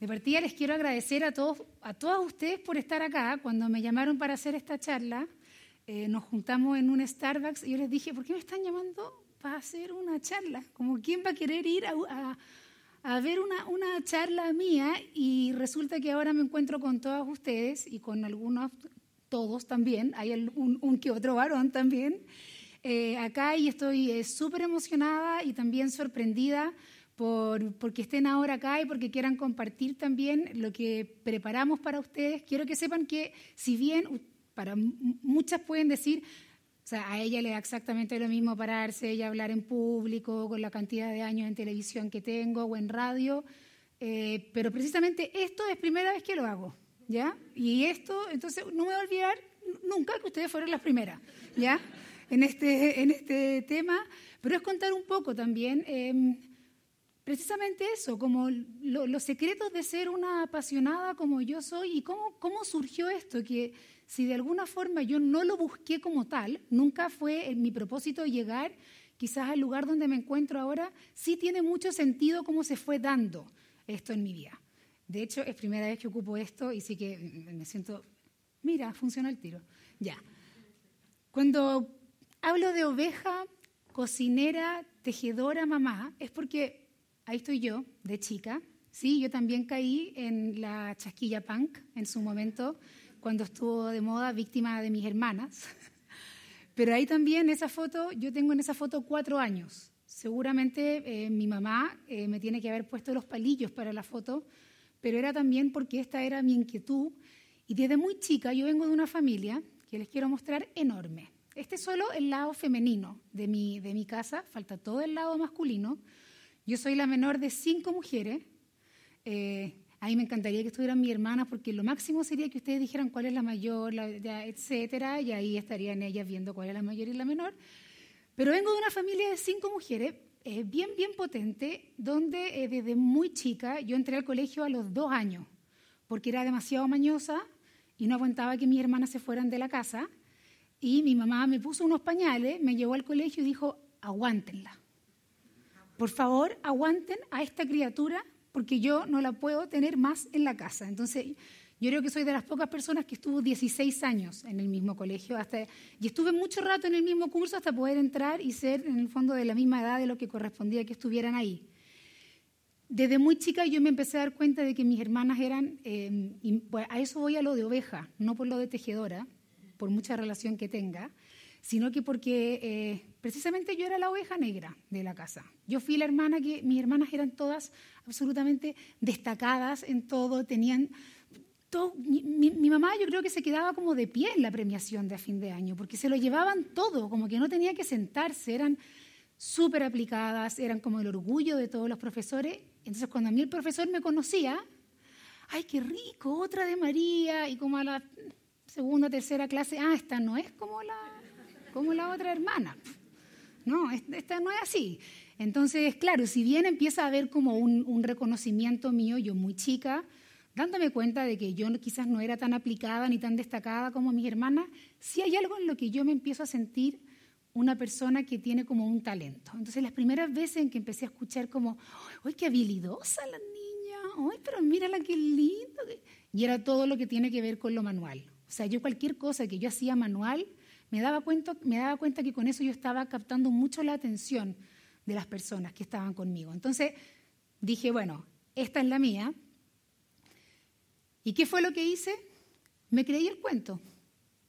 De partida les quiero agradecer a todos, a todas ustedes por estar acá. Cuando me llamaron para hacer esta charla, eh, nos juntamos en un Starbucks y yo les dije, ¿por qué me están llamando para hacer una charla? Como quién va a querer ir a, a, ver una, charla mía y resulta que ahora me encuentro con todas ustedes y con algunos, todos también, hay un, un que otro varón también, eh, acá y estoy eh, súper emocionada y también sorprendida por porque estén ahora acá y porque quieran compartir también lo que preparamos para ustedes. Quiero que sepan que si bien para muchas pueden decir, o sea, a ella le da exactamente lo mismo pararse y hablar en público con la cantidad de años en televisión que tengo o en radio, eh, pero precisamente esto es primera vez que lo hago, ¿ya? Y esto, entonces no me voy a olvidar nunca que ustedes fueron las primeras, ¿ya? En este, en este tema, pero es contar un poco también em, precisamente eso, como los secretos de ser una apasionada como yo soy y cómo, cómo surgió esto, que si de alguna forma yo no lo busqué como tal, nunca fue mi propósito llegar quizás al lugar donde me encuentro ahora, sí tiene mucho sentido cómo se fue dando esto en mi vida. De hecho, es primera vez que ocupo esto y sí que me siento, mira, funciona el tiro. Ya. Cuando hablo de oveja, cocinera, tejedora, mamá, es porque ahí estoy yo, de chica. Sí, yo también caí en la chasquilla punk en su momento, cuando estuvo de moda, víctima de mis hermanas. Pero ahí también, esa foto, yo tengo en esa foto cuatro años. Seguramente eh, mi mamá eh, me tiene que haber puesto los palillos para la foto, pero era también porque esta era mi inquietud. Y desde muy chica yo vengo de una familia que les quiero mostrar enorme. Este es solo el lado femenino de mi, de mi casa, falta todo el lado masculino. Yo soy la menor de cinco mujeres. Eh, a mí me encantaría que estuvieran mi hermana porque lo máximo sería que ustedes dijeran cuál es la mayor, la, etcétera, y ahí estarían ellas viendo cuál es la mayor y la menor. Pero vengo de una familia de cinco mujeres, eh, bien, bien potente, donde eh, desde muy chica yo entré al colegio a los dos años, porque era demasiado mañosa y no aguantaba que mis hermanas se fueran de la casa. Y mi mamá me puso unos pañales, me llevó al colegio y dijo, aguántenla por favor, aguanten a esta criatura porque yo no la puedo tener más en la casa. Entonces, yo creo que soy de las pocas personas que estuvo 16 años en el mismo colegio hasta, y estuve mucho rato en el mismo curso hasta poder entrar y ser en el fondo de la misma edad de lo que correspondía que estuvieran ahí. Desde muy chica yo me empecé a dar cuenta de que mis hermanas eran, eh, y a eso voy a lo de oveja, no por lo de tejedora, por mucha relación que tenga, sino que porque eh, precisamente yo era la oveja negra de la casa. Yo fui la hermana que mis hermanas eran todas absolutamente destacadas en todo, tenían todo, mi, mamá yo creo que se quedaba como de pie en la premiación de a fin de año, porque se lo llevaban todo, como que no tenía que sentarse, eran súper aplicadas, eran como el orgullo de todos los profesores. Entonces cuando a mí el profesor me conocía, ay, qué rico, otra de María, y como a la segunda, tercera clase, ah, esta no es como la, como la otra hermana. No, esta no es así. Entonces, claro, si bien empieza a haber como un, reconocimiento mío, yo muy chica, dándome cuenta de que yo quizás no era tan aplicada ni tan destacada como mis hermanas, sí hay algo en lo que yo me empiezo a sentir una persona que tiene como un talento. Entonces, las primeras veces en que empecé a escuchar como, ¡ay, qué habilidosa la niña! ¡Ay, pero mírala qué lindo! Y era todo lo que tiene que ver con lo manual. O sea, yo cualquier cosa que yo hacía manual, me daba, cuenta, me daba cuenta que con eso yo estaba captando mucho la atención de las personas que estaban conmigo. Entonces dije, bueno, esta es la mía. ¿Y qué fue lo que hice? Me creí el cuento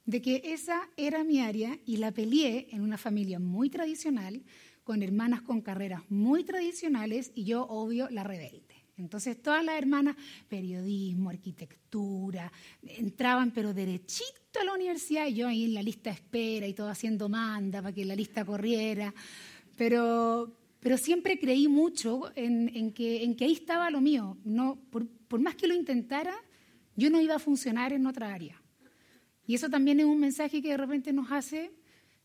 de que esa era mi área y la peleé en una familia muy tradicional, con hermanas con carreras muy tradicionales y yo, obvio, la rebelde. Entonces todas las hermanas, periodismo, arquitectura, entraban pero derechito a la universidad y yo ahí en la lista de espera y todo haciendo manda para que la lista corriera. Pero, pero siempre creí mucho en, que, en que ahí estaba lo mío. No, por, por más que lo intentara, yo no iba a funcionar en otra área. Y eso también es un mensaje que de repente nos hace,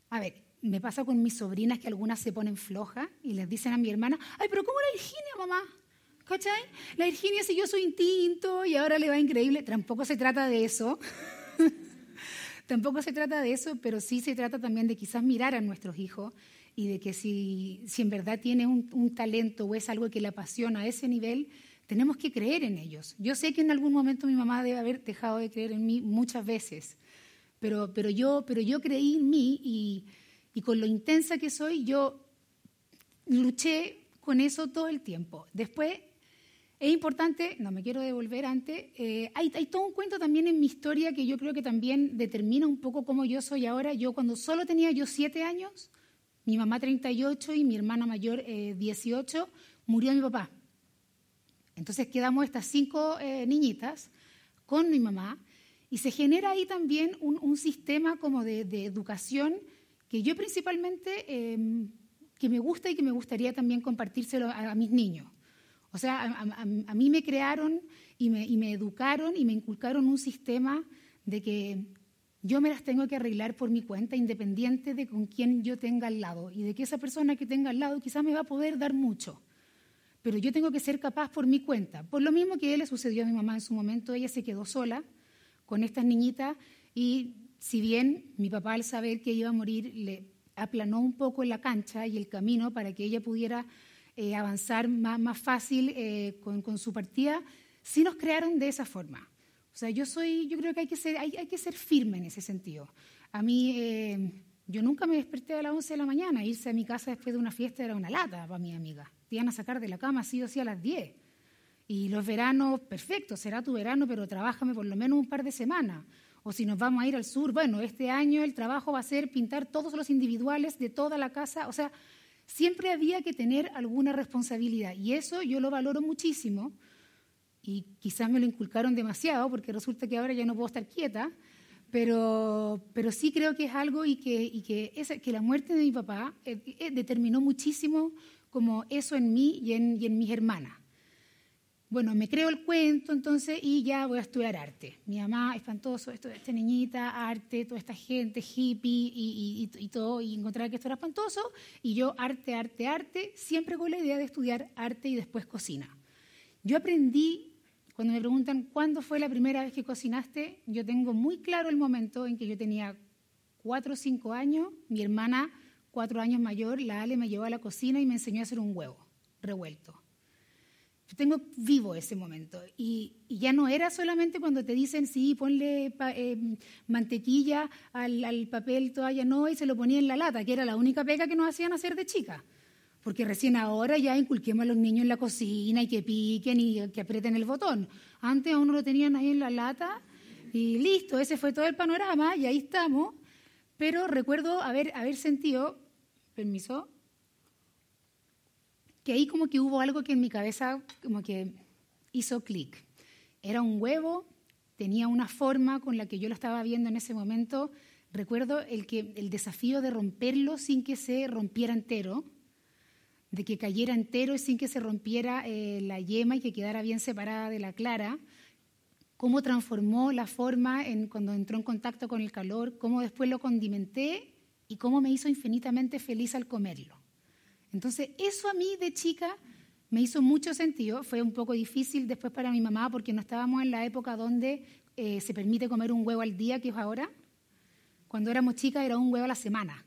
a ver, me pasa con mis sobrinas que algunas se ponen flojas y les dicen a mi hermana, ay, pero ¿cómo era Virginia, mamá? ¿Cachai? La Virginia siguió su instinto y ahora le va increíble. Tampoco se trata de eso. Tampoco se trata de eso, pero sí se trata también de quizás mirar a nuestros hijos y de que si, si en verdad tiene un, talento o es algo que le apasiona a ese nivel, tenemos que creer en ellos. Yo sé que en algún momento mi mamá debe haber dejado de creer en mí muchas veces, pero, pero, yo, pero yo creí en mí y, y con lo intensa que soy, yo luché con eso todo el tiempo. Después, es importante, no me quiero devolver antes, eh, hay, todo un cuento también en mi historia que yo creo que también determina un poco cómo yo soy ahora. Yo cuando solo tenía yo siete años, mi mamá 38 y mi hermana mayor 18, eh, murió mi papá. Entonces quedamos estas cinco eh, niñitas con mi mamá y se genera ahí también un, sistema como de, educación que yo principalmente em, que me gusta y que me gustaría también compartírselo a, mis niños. O sea, a, mí me crearon y me, educaron y me inculcaron un sistema de que yo me las tengo que arreglar por mi cuenta, independiente de con quién yo tenga al lado y de que esa persona que tenga al lado quizás me va a poder dar mucho. Pero yo tengo que ser capaz por mi cuenta. Por lo mismo que le sucedió a mi mamá en su momento, ella se quedó sola con estas niñitas y si bien mi papá al saber que iba a morir le aplanó un poco la cancha y el camino para que ella pudiera eh, avanzar más, más fácil eh, con, con su partida, sí nos crearon de esa forma. O sea, yo soy, yo creo que hay que ser, hay, que ser firme en ese sentido. A mí, eh, yo nunca me desperté a las 11 de la mañana. Irse a mi casa después de una fiesta era una lata para mi amiga. Te iban a sacar de la cama sí o sí a las 10. Y los veranos, perfecto, será tu verano, pero trabájame por lo menos un par de semanas. O si nos vamos a ir al sur, bueno, este año el trabajo va a ser pintar todos los individuales de toda la casa. O sea, siempre había que tener alguna responsabilidad. Y eso yo lo valoro muchísimo y quizás me lo inculcaron demasiado porque resulta que ahora ya no puedo estar quieta, pero, pero sí creo que es algo y que, y que, que la muerte de mi papá eh, eh, determinó muchísimo como eso en mí y en, y en mis hermanas. Bueno, me creo el cuento entonces y ya voy a estudiar arte. Mi mamá, espantoso, esto, esta niñita, arte, toda esta gente, hippie y, todo, y encontrar que esto era espantoso. Y yo, arte, arte, arte, siempre con la idea de estudiar arte y después cocina. Yo aprendí cuando me preguntan cuándo fue la primera vez que cocinaste, yo tengo muy claro el momento en que yo tenía cuatro o cinco años, mi hermana, cuatro años mayor, la Ale, me llevó a la cocina y me enseñó a hacer un huevo revuelto. Tengo vivo ese momento. Y, ya no era solamente cuando te dicen, sí, ponle eh, mantequilla al, papel toalla, no, y se lo ponía en la lata, que era la única pega que nos hacían hacer de chica porque recién ahora ya inculquemos a los niños en la cocina y que piquen y que aprieten el botón. Antes a uno lo tenían ahí en la lata y listo, ese fue todo el panorama y ahí estamos. Pero recuerdo haber sentido, permiso, que ahí como que hubo algo que en mi cabeza como que hizo clic. Era un huevo, tenía una forma con la que yo lo estaba viendo en ese momento. Recuerdo el, que, el desafío de romperlo sin que se rompiera entero de que cayera entero y sin que se rompiera eh, la yema y que quedara bien separada de la clara, cómo transformó la forma en, cuando entró en contacto con el calor, cómo después lo condimenté y cómo me hizo infinitamente feliz al comerlo. Entonces, eso a mí de chica me hizo mucho sentido. Fue un poco difícil después para mi mamá porque no estábamos en la época donde eh, se permite comer un huevo al día, que es ahora. Cuando éramos chicas era un huevo a la semana.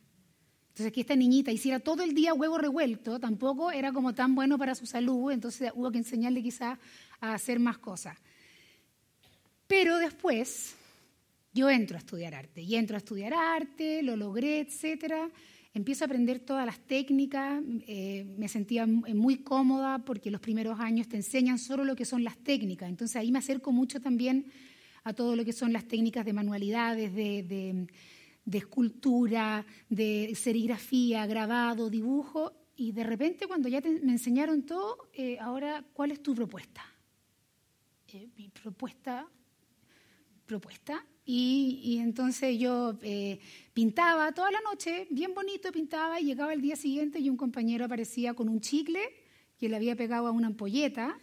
Entonces, que esta niñita hiciera todo el día huevo revuelto tampoco era como tan bueno para su salud, entonces hubo que enseñarle quizás a hacer más cosas. Pero después yo entro a estudiar arte, y entro a estudiar arte, lo logré, etcétera. Empiezo a aprender todas las técnicas, eh, me sentía muy cómoda porque los primeros años te enseñan solo lo que son las técnicas, entonces ahí me acerco mucho también a todo lo que son las técnicas de manualidades, de escultura, de serigrafía, grabado, dibujo, y de repente cuando ya me enseñaron todo, eh, ahora, ¿cuál es tu propuesta? Eh, mi propuesta, propuesta, y, entonces yo eh, pintaba toda la noche, bien bonito, pintaba, y llegaba el día siguiente y un compañero aparecía con un chicle que le había pegado a una ampolleta,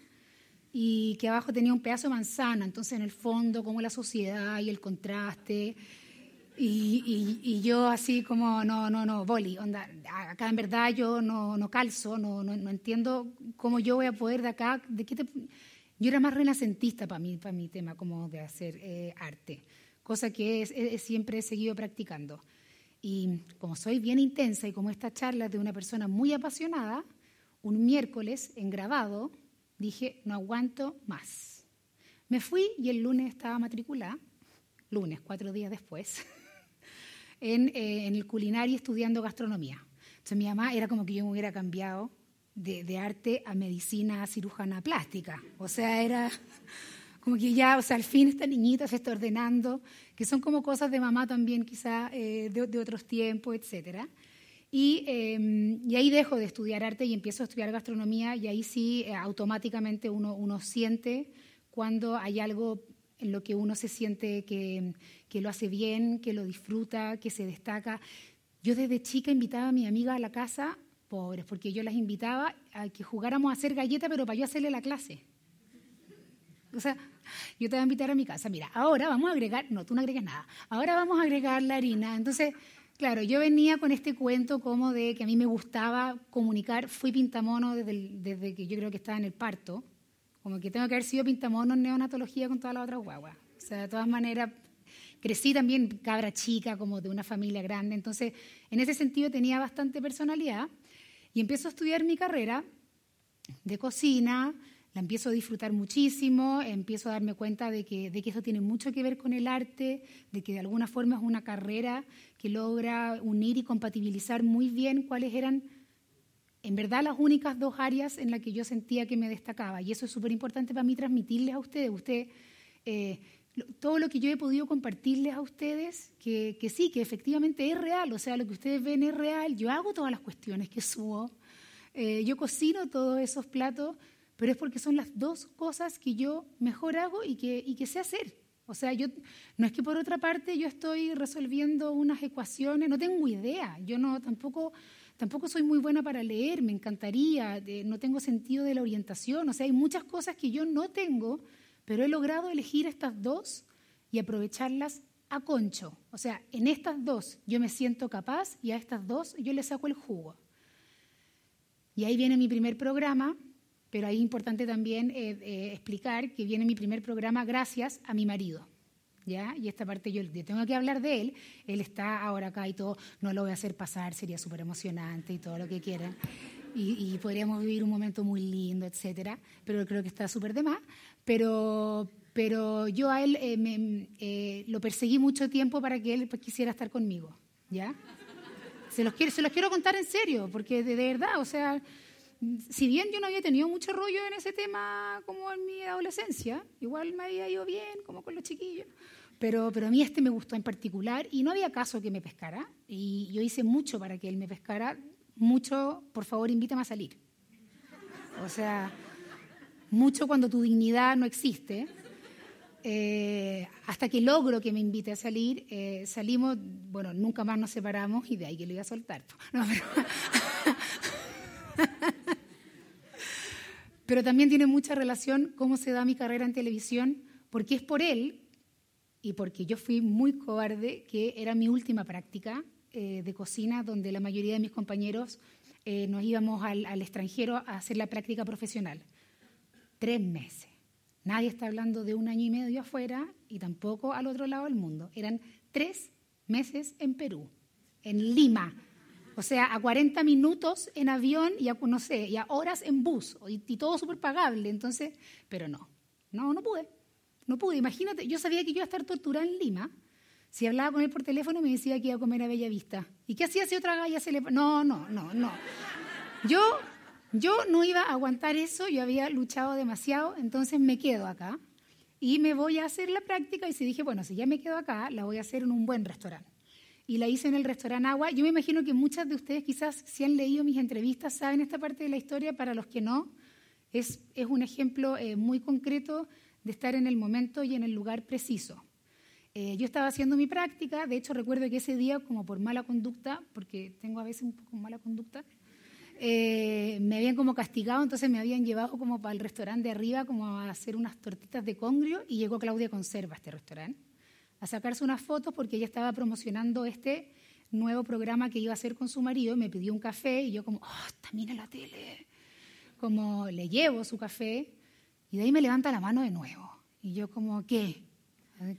y que abajo tenía un pedazo de manzana, entonces en el fondo como la sociedad y el contraste, y, y, yo así como, no, no, no, boli, onda, acá en verdad yo no, no calzo, no, no, no, entiendo cómo yo voy a poder de acá, de qué te... Yo era más renacentista para mí, para mi tema como de hacer eh, arte, cosa que siempre he seguido practicando. Y como soy bien intensa y como esta charla es de una persona muy apasionada, un miércoles en grabado, dije, no aguanto más. Me fui y el lunes estaba matriculada, lunes, cuatro días después, en, eh, en el culinario estudiando gastronomía. Entonces mi mamá era como que yo me hubiera cambiado de, arte a medicina a cirujana plástica. O sea, era como que ya, o sea, al fin esta niñita se está ordenando, que son como cosas de mamá también quizá eh, de, otros tiempos, etcétera. Y, eh, y, ahí dejo de estudiar arte y empiezo a estudiar gastronomía y ahí sí eh, automáticamente uno, uno siente cuando hay algo en lo que uno se siente que, que, lo hace bien, que lo disfruta, que se destaca. Yo desde chica invitaba a mi amiga a la casa, pobres, porque yo las invitaba a que jugáramos a hacer galletas, pero para yo hacerle la clase. O sea, yo te voy a invitar a mi casa. Mira, ahora vamos a agregar, no, tú no agregues nada. Ahora vamos a agregar la harina. Entonces, claro, yo venía con este cuento como de que a mí me gustaba comunicar. Fui pintamono desde, el, desde que yo creo que estaba en el parto. Como que tengo que haber sido pintamono en neonatología con todas las otras guaguas. O sea, de todas maneras, crecí también cabra chica, como de una familia grande. Entonces, en ese sentido tenía bastante personalidad. Y empiezo a estudiar mi carrera de cocina, la empiezo a disfrutar muchísimo, empiezo a darme cuenta de que, de que eso tiene mucho que ver con el arte, de que de alguna forma es una carrera que logra unir y compatibilizar muy bien cuáles eran, en verdad, las únicas dos áreas en las que yo sentía que me destacaba. Y eso es súper importante para mí transmitirles a ustedes. Usted, eh, todo lo que yo he podido compartirles a ustedes, que, sí, que efectivamente es real, o sea, lo que ustedes ven es real. Yo hago todas las cuestiones que subo, eh, yo cocino todos esos platos pero es porque son las dos cosas que yo mejor hago y que, sé hacer. O sea, yo no es que por otra parte yo estoy resolviendo unas ecuaciones, no tengo idea, yo no tampoco tampoco soy muy buena para leer, me encantaría, no tengo sentido de la orientación, o sea, hay muchas cosas que yo no tengo, pero he logrado elegir estas dos y aprovecharlas a concho. O sea, en estas dos yo me siento capaz y a estas dos yo le saco el jugo. Y ahí viene mi primer programa, pero ahí es importante también eh, eh, explicar que viene mi primer programa gracias a mi marido. ¿Ya? Y esta parte yo, tengo que hablar de él. Él está ahora acá y todo, no lo voy a hacer pasar, sería súper emocionante y todo lo que quieran. Y, y, podríamos vivir un momento muy lindo, etcétera. Pero creo que está súper de más. Pero, pero yo a él eh, me, eh, lo perseguí mucho tiempo para que él pues, quisiera estar conmigo. ¿Ya? Se los, quiero, se los quiero contar en serio, porque de, de verdad, o sea, si bien yo no había tenido mucho rollo en ese tema como en mi adolescencia, igual me había ido bien, como con los chiquillos, pero, pero a mí este me gustó en particular y no había caso que me pescara. Y yo hice mucho para que él me pescara. Mucho, por favor, invítame a salir. O sea, mucho cuando tu dignidad no existe. Eh, hasta que logro que me invite a salir, eh, salimos, bueno, nunca más nos separamos y de ahí que lo iba a soltar. Pero Pero también tiene mucha relación cómo se da mi carrera en televisión, porque es por él y porque yo fui muy cobarde, que era mi última práctica eh, de cocina, donde la mayoría de mis compañeros eh, nos íbamos al, extranjero a hacer la práctica profesional. Tres meses. Nadie está hablando de un año y medio afuera y tampoco al otro lado del mundo. Eran tres meses en Perú, en Lima, o sea, a 40 minutos en avión y a, no sé, y a horas en bus, y, todo súper pagable. Entonces, pero no, no, no pude. No pude. Imagínate, yo sabía que iba a estar torturada en Lima. Si hablaba con él por teléfono me decía que iba a comer a Bella Vista. ¿Y qué hacía si otra galla se le... No, no, no, no. Yo, yo no iba a aguantar eso, yo había luchado demasiado, entonces me quedo acá y me voy a hacer la práctica y si dije, bueno, si ya me quedo acá, la voy a hacer en un buen restaurante y la hice en el restaurante Agua. Yo me imagino que muchas de ustedes quizás si han leído mis entrevistas saben esta parte de la historia, para los que no, es, es un ejemplo eh, muy concreto de estar en el momento y en el lugar preciso. Eh, yo estaba haciendo mi práctica, de hecho recuerdo que ese día, como por mala conducta, porque tengo a veces un poco mala conducta, eh, me habían como castigado, entonces me habían llevado como para el restaurante de arriba como a hacer unas tortitas de congrio y llegó Claudia Conserva a este restaurante a sacarse unas fotos porque ella estaba promocionando este nuevo programa que iba a hacer con su marido. Me pidió un café y yo como, oh, también en la tele. Como le llevo su café y de ahí me levanta la mano de nuevo. Y yo como, ¿qué?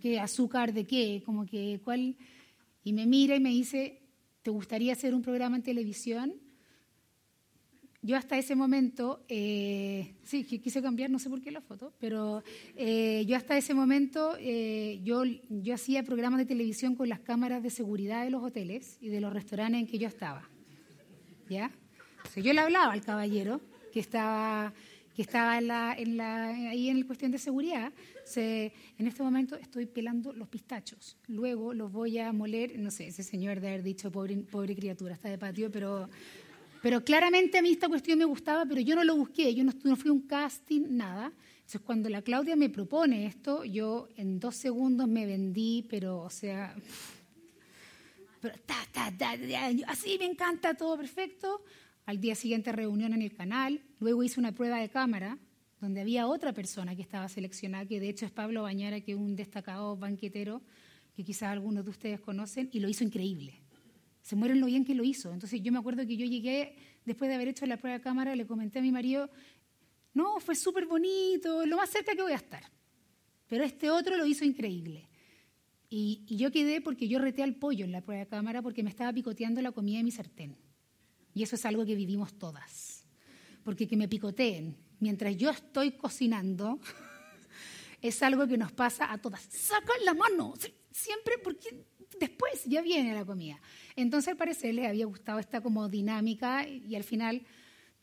¿Qué azúcar de qué? Como que, ¿cuál? Y me mira y me dice, ¿te gustaría hacer un programa en televisión? yo hasta ese momento, eh, sí, quise cambiar, no sé por qué la foto, pero eh, yo hasta ese momento, eh, yo, yo hacía programas de televisión con las cámaras de seguridad de los hoteles y de los restaurantes en que yo estaba. ¿Ya? yo le hablaba al caballero que estaba, que estaba en la, ahí en la cuestión de seguridad. En este momento estoy pelando los pistachos. Luego los voy a moler, no sé, ese señor de haber dicho, pobre, pobre criatura, está de patio, pero pero claramente a mí esta cuestión me gustaba, pero yo no lo busqué, yo no, fui a un casting, nada. Entonces cuando la Claudia me propone esto, yo en dos segundos me vendí, pero o sea, pero, así me encanta, todo perfecto. Al día siguiente reunión en el canal, luego hice una prueba de cámara donde había otra persona que estaba seleccionada, que de hecho es Pablo Bañara, que es un destacado banquetero que quizás algunos de ustedes conocen, y lo hizo increíble se mueren lo bien que lo hizo. Entonces yo me acuerdo que yo llegué, después de haber hecho la prueba de cámara, le comenté a mi marido, no, fue súper bonito, lo más cerca que voy a estar. Pero este otro lo hizo increíble. Y, yo quedé porque yo reté al pollo en la prueba de cámara porque me estaba picoteando la comida de mi sartén. Y eso es algo que vivimos todas. Porque que me picoteen mientras yo estoy cocinando es algo que nos pasa a todas. Saca la mano, siempre porque después ya viene la comida. Entonces al parecer les había gustado esta como dinámica y al final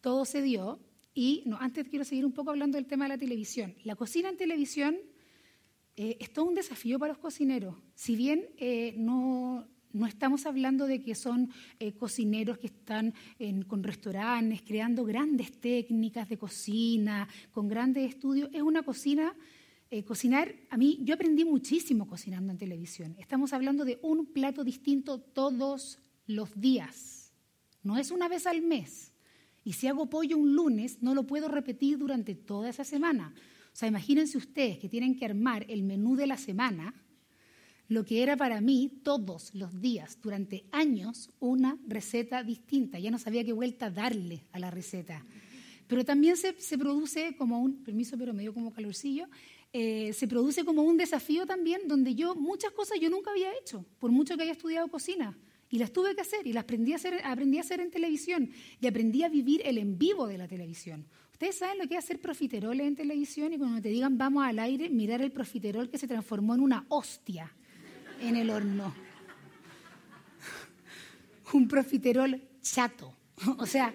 todo se dio. Y no, antes quiero seguir un poco hablando del tema de la televisión. La cocina en televisión eh, es todo un desafío para los cocineros. Si bien eh, no, no estamos hablando de que son eh, cocineros que están con restaurantes, creando grandes técnicas de cocina, con grandes estudios, es una cocina eh, cocinar, a mí, yo aprendí muchísimo cocinando en televisión. Estamos hablando de un plato distinto todos los días. No es una vez al mes. Y si hago pollo un lunes, no lo puedo repetir durante toda esa semana. O sea, imagínense ustedes que tienen que armar el menú de la semana, lo que era para mí todos los días, durante años, una receta distinta. Ya no sabía qué vuelta darle a la receta. Pero también se, produce como un, permiso, pero me dio como calorcillo, eh, se produce como un desafío también donde yo muchas cosas yo nunca había hecho, por mucho que haya estudiado cocina. Y las tuve que hacer y las aprendí a hacer, aprendí a hacer en televisión y aprendí a vivir el en vivo de la televisión. Ustedes saben lo que es hacer profiteroles en televisión y cuando te digan vamos al aire, mirar el profiterol que se transformó en una hostia en el horno. Un profiterol chato. O sea,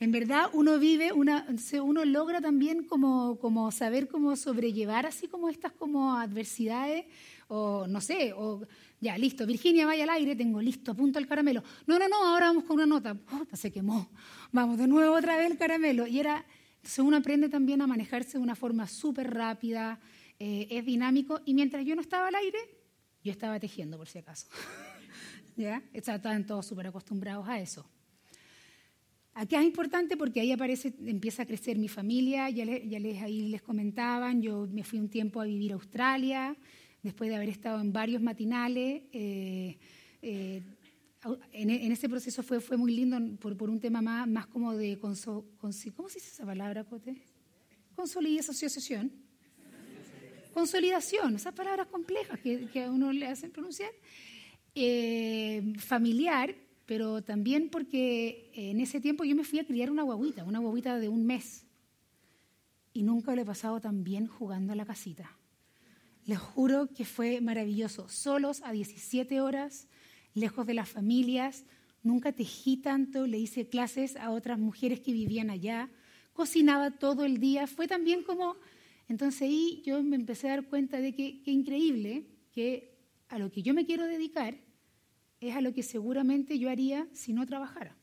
en verdad uno vive, uno logra también como, como saber cómo sobrellevar así como estas como adversidades o no sé, o ya, listo, Virginia vaya al aire, tengo listo, apunto el caramelo. No, no, no, ahora vamos con una nota. se quemó. Vamos de nuevo otra vez el caramelo. Y era, entonces uno aprende también a manejarse de una forma súper rápida, eh, es dinámico. Y mientras yo no estaba al aire, yo estaba tejiendo por si acaso. ¿Ya? Estaban todos súper acostumbrados a eso. Aquí es importante porque ahí aparece, empieza a crecer mi familia, ya, les, ahí les comentaban, yo me fui un tiempo a vivir a Australia, después de haber estado en varios matinales. Eh, eh, en, ese proceso fue, fue muy lindo por, por un tema más, más como de... Conso, ¿Cómo se dice esa palabra, Cote? Consolidación. Consolidación, esas palabras complejas que, a uno le hacen pronunciar. Eh, familiar, pero también porque en ese tiempo yo me fui a criar una guaguita, una guaguita de un mes. Y nunca lo he pasado tan bien jugando a la casita. Les juro que fue maravilloso. Solos a 17 horas, lejos de las familias, nunca tejí tanto, le hice clases a otras mujeres que vivían allá, cocinaba todo el día. Fue también como, entonces ahí yo me empecé a dar cuenta de que, qué increíble que a lo que yo me quiero dedicar es a lo que seguramente yo haría si no trabajara.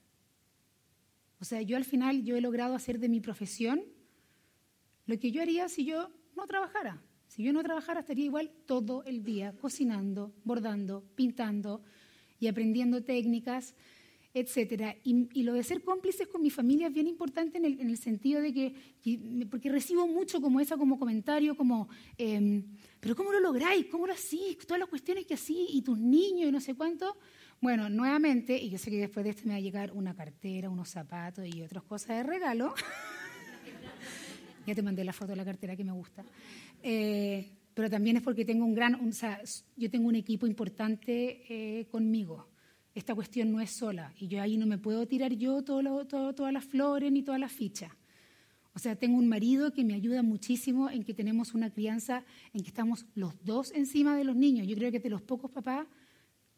O sea, yo al final yo he logrado hacer de mi profesión lo que yo haría si yo no trabajara. Si yo no trabajara estaría igual todo el día cocinando, bordando, pintando y aprendiendo técnicas, etcétera. Y, lo de ser cómplices con mi familia es bien importante en el, sentido de que, porque recibo mucho como esa como comentario, como, em, pero ¿cómo lo lográis? ¿Cómo lo hacís? Todas las cuestiones que así, y tus niños y no sé cuánto. Bueno, nuevamente, y yo sé que después de esto me va a llegar una cartera, unos zapatos y otras cosas de regalo. ya te mandé la foto de la cartera que me gusta. Eh, pero también es porque tengo un gran, o sea, yo tengo un equipo importante eh, conmigo esta cuestión no es sola y yo ahí no me puedo tirar yo todas las flores ni todas las fichas. O sea, tengo un marido que me ayuda muchísimo en que tenemos una crianza en que estamos los dos encima de los niños. Yo creo que de los pocos papás,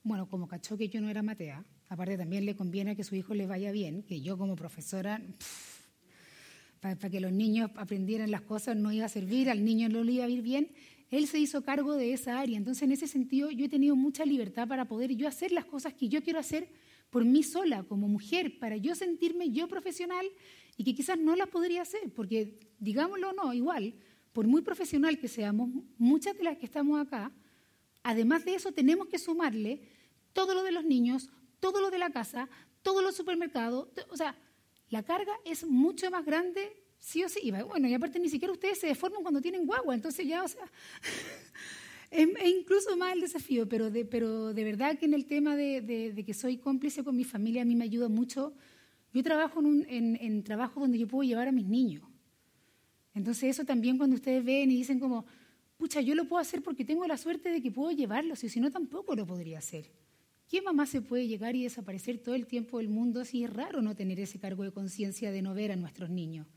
bueno, como cachó que yo no era matea, aparte también le conviene que su hijo le vaya bien, que yo como profesora, para, que los niños aprendieran las cosas no iba a servir, al niño no le iba a ir bien, él se hizo cargo de esa área. Entonces, en ese sentido, yo he tenido mucha libertad para poder yo hacer las cosas que yo quiero hacer por mí sola, como mujer, para yo sentirme yo profesional y que quizás no las podría hacer, porque, digámoslo o no, igual, por muy profesional que seamos, muchas de las que estamos acá, además de eso, tenemos que sumarle todo lo de los niños, todo lo de la casa, todo lo supermercados, o sea, la carga es mucho más grande sí o sí. Bueno, y aparte ni siquiera ustedes se deforman cuando tienen guagua, entonces ya, o sea, es, incluso más el desafío, pero de, pero de verdad que en el tema de, que soy cómplice con mi familia a mí me ayuda mucho. Yo trabajo en, un, en, en trabajo donde yo puedo llevar a mis niños. Entonces eso también cuando ustedes ven y dicen como, pucha, yo lo puedo hacer porque tengo la suerte de que puedo llevarlos, y si no tampoco lo podría hacer. ¿Qué mamá se puede llegar y desaparecer todo el tiempo del mundo si es raro no tener ese cargo de conciencia de no ver a nuestros niños?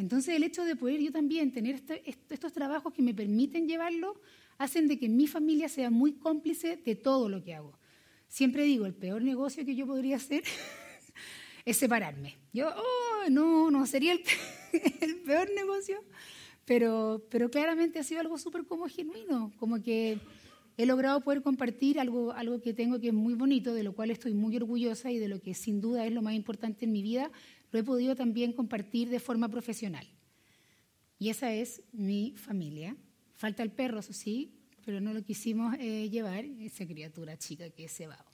Entonces el hecho de poder yo también tener este, estos trabajos que me permiten llevarlo, hacen de que mi familia sea muy cómplice de todo lo que hago. Siempre digo, el peor negocio que yo podría hacer es separarme. Yo, oh, no, no, sería el, peor negocio, pero, pero claramente ha sido algo súper como genuino, como que he logrado poder compartir algo que tengo que es muy bonito, de lo cual estoy muy orgullosa y de lo que sin duda es lo más importante en mi vida, lo he podido también compartir de forma profesional. Y esa es mi familia. Falta el perro, eso sí, pero no lo quisimos eh, llevar, esa criatura chica que se va.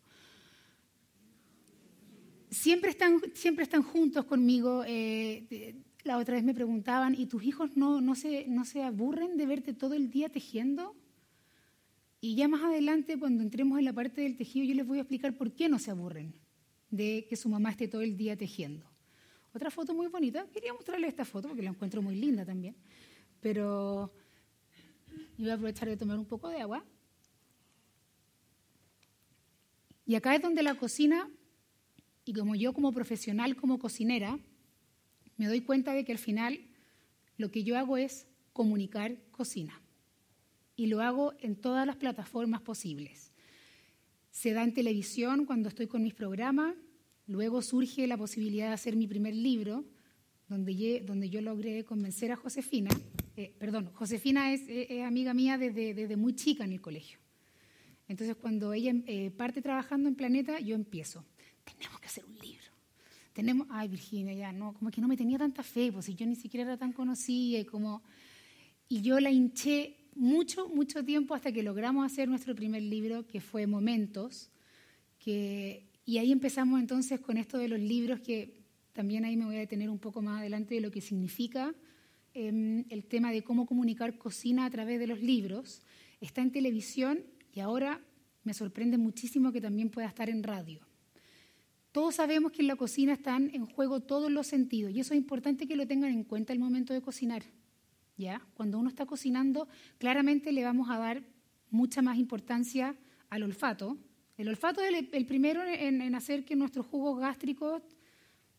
Siempre están, siempre están juntos conmigo. Eh, la otra vez me preguntaban, ¿y tus hijos no, no, se, no se aburren de verte todo el día tejiendo? Y ya más adelante, cuando entremos en la parte del tejido, yo les voy a explicar por qué no se aburren de que su mamá esté todo el día tejiendo. Otra foto muy bonita, quería mostrarles esta foto porque la encuentro muy linda también, pero voy a aprovechar de tomar un poco de agua. Y acá es donde la cocina, y como yo como profesional, como cocinera, me doy cuenta de que al final lo que yo hago es comunicar cocina y lo hago en todas las plataformas posibles. Se da en televisión cuando estoy con mis programas, luego surge la posibilidad de hacer mi primer libro, donde, donde yo logré convencer a Josefina, eh, perdón, Josefina es, amiga mía desde, muy chica en el colegio. Entonces cuando ella eh, parte trabajando en Planeta, yo empiezo, tenemos que hacer un libro. Tenemos, ay Virginia, ya no, como que no me tenía tanta fe, pues si yo ni siquiera era tan conocida como... Y yo la hinché mucho, mucho tiempo hasta que logramos hacer nuestro primer libro, que fue Momentos, que, y ahí empezamos entonces con esto de los libros, que también ahí me voy a detener un poco más adelante de lo que significa em, el tema de cómo comunicar cocina a través de los libros. Está en televisión y ahora me sorprende muchísimo que también pueda estar en radio. Todos sabemos que en la cocina están en juego todos los sentidos y eso es importante que lo tengan en cuenta el momento de cocinar. ¿ya? Cuando uno está cocinando, claramente le vamos a dar mucha más importancia al olfato. El olfato es el, primero en, hacer que nuestros jugos gástricos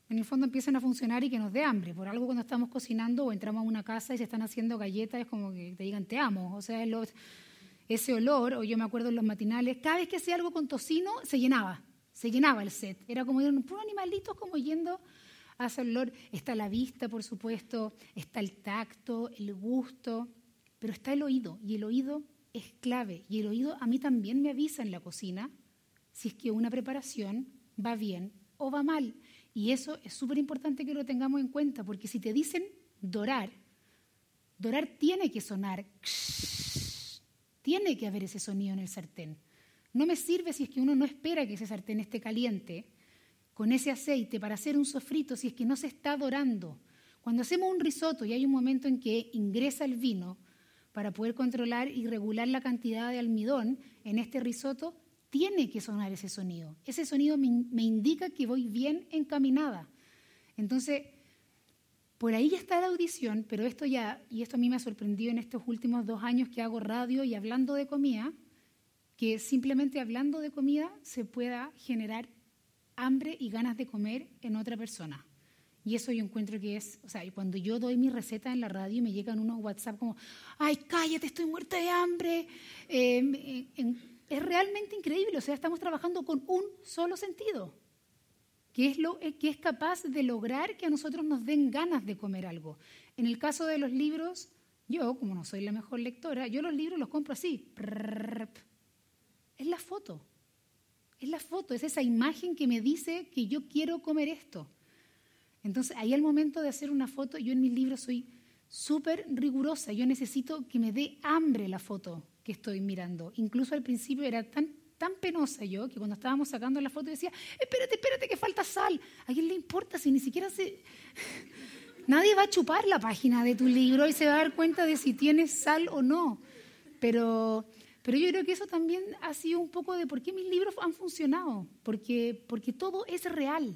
en el fondo empiecen a funcionar y que nos dé hambre. Por algo cuando estamos cocinando o entramos a una casa y se están haciendo galletas, es como que te digan te amo. O sea, ese olor, o yo me acuerdo en los matinales, cada vez que hacía algo con tocino, se llenaba, se llenaba el set. Era como ir un puro animalito como yendo hace olor. Está la vista, por supuesto, está el tacto, el gusto, pero está el oído y el oído es clave. Y el oído a mí también me avisa en la cocina si es que una preparación va bien o va mal. Y eso es súper importante que lo tengamos en cuenta, porque si te dicen dorar, dorar tiene que sonar, tiene que haber ese sonido en el sartén. No me sirve si es que uno no espera que ese sartén esté caliente con ese aceite para hacer un sofrito si es que no se está dorando. Cuando hacemos un risotto y hay un momento en que ingresa el vino para poder controlar y regular la cantidad de almidón en este risotto, tiene que sonar ese sonido. Ese sonido me, indica que voy bien encaminada. Entonces, por ahí está la audición, pero esto ya, y esto a mí me ha sorprendido en estos últimos dos años que hago radio y hablando de comida, que simplemente hablando de comida se pueda generar hambre y ganas de comer en otra persona. Y eso yo encuentro que es, o sea, cuando yo doy mi receta en la radio y me llegan unos WhatsApp como, ay, cállate, estoy muerta de hambre, eh, es realmente increíble. O sea, estamos trabajando con un solo sentido, que es, lo, que es capaz de lograr que a nosotros nos den ganas de comer algo. En el caso de los libros, yo, como no soy la mejor lectora, yo los libros los compro así. Es la foto. Es la foto, es esa imagen que me dice que yo quiero comer esto. Entonces, ahí al momento de hacer una foto, yo en mis libros soy súper rigurosa. Yo necesito que me dé hambre la foto que estoy mirando. Incluso al principio era tan, tan penosa yo que cuando estábamos sacando la foto decía, espérate, espérate, que falta sal. ¿A quién le importa si ni siquiera se... Nadie va a chupar la página de tu libro y se va a dar cuenta de si tienes sal o no. Pero, pero yo creo que eso también ha sido un poco de por qué mis libros han funcionado, porque, porque todo es real.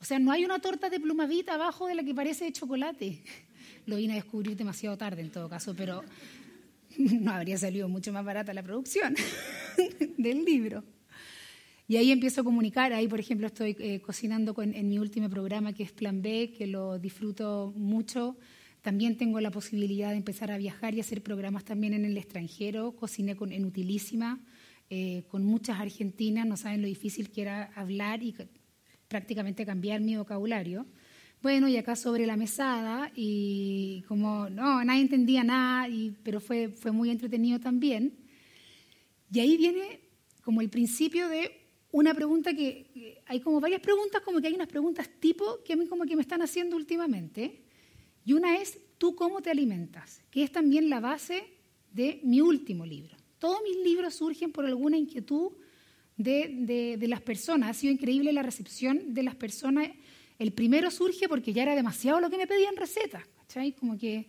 O sea, no hay una torta de plumavita abajo de la que parece de chocolate. Lo vine a descubrir demasiado tarde en todo caso, pero no habría salido mucho más barata la producción del libro. Y ahí empiezo a comunicar, ahí por ejemplo estoy eh, cocinando en mi último programa que es Plan B, que lo disfruto mucho. También tengo la posibilidad de empezar a viajar y hacer programas también en el extranjero. Cociné con, en Utilísima, eh, con muchas argentinas, no saben lo difícil que era hablar y prácticamente cambiar mi vocabulario. Bueno, y acá sobre la mesada, y como no, nadie entendía nada, y, pero fue, fue muy entretenido también. Y ahí viene como el principio de una pregunta que, hay como varias preguntas, como que hay unas preguntas tipo que a mí como que me están haciendo últimamente. Y una es, ¿tú cómo te alimentas? Que es también la base de mi último libro. Todos mis libros surgen por alguna inquietud de, de, las personas. Ha sido increíble la recepción de las personas. El primero surge porque ya era demasiado lo que me pedían recetas. ¿cachai? Como que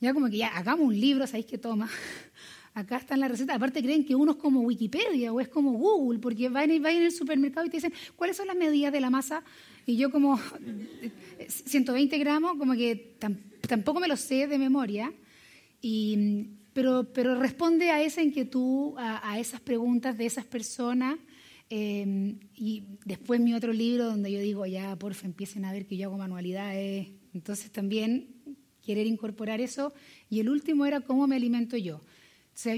ya como que ya hagamos un libro, ¿sabéis qué toma? acá están las recetas. Aparte creen que uno es como Wikipedia o es como Google, porque van, en el supermercado y te dicen, ¿cuáles son las medidas de la masa? Y yo como 120 gramos, como que tampoco me lo sé de memoria, y, pero, pero responde a esa inquietud, a, a esas preguntas de esas personas. Eh, y después mi otro libro donde yo digo, ya, porfa, empiecen a ver que yo hago manualidades. Entonces también querer incorporar eso. Y el último era cómo me alimento yo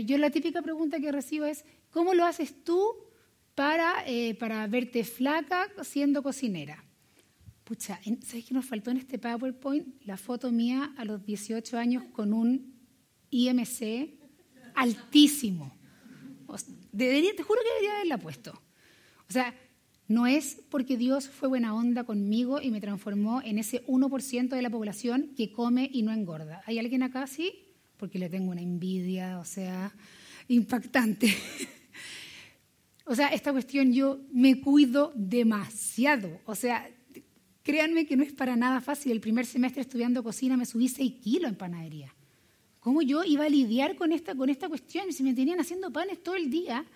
yo la típica pregunta que recibo es, ¿cómo lo haces tú para, eh, para verte flaca siendo cocinera? Pucha, ¿sabes qué nos faltó en este PowerPoint? La foto mía a los 18 años con un IMC altísimo. Debería, te juro que debería haberla puesto. O sea, no es porque Dios fue buena onda conmigo y me transformó en ese 1% de la población que come y no engorda. ¿Hay alguien acá así? porque le tengo una envidia, o sea, impactante. o sea, esta cuestión yo me cuido demasiado. O sea, créanme que no es para nada fácil. El primer semestre estudiando cocina me subí 6 kilos en panadería. ¿Cómo yo iba a lidiar con esta, con esta cuestión? Si me tenían haciendo panes todo el día.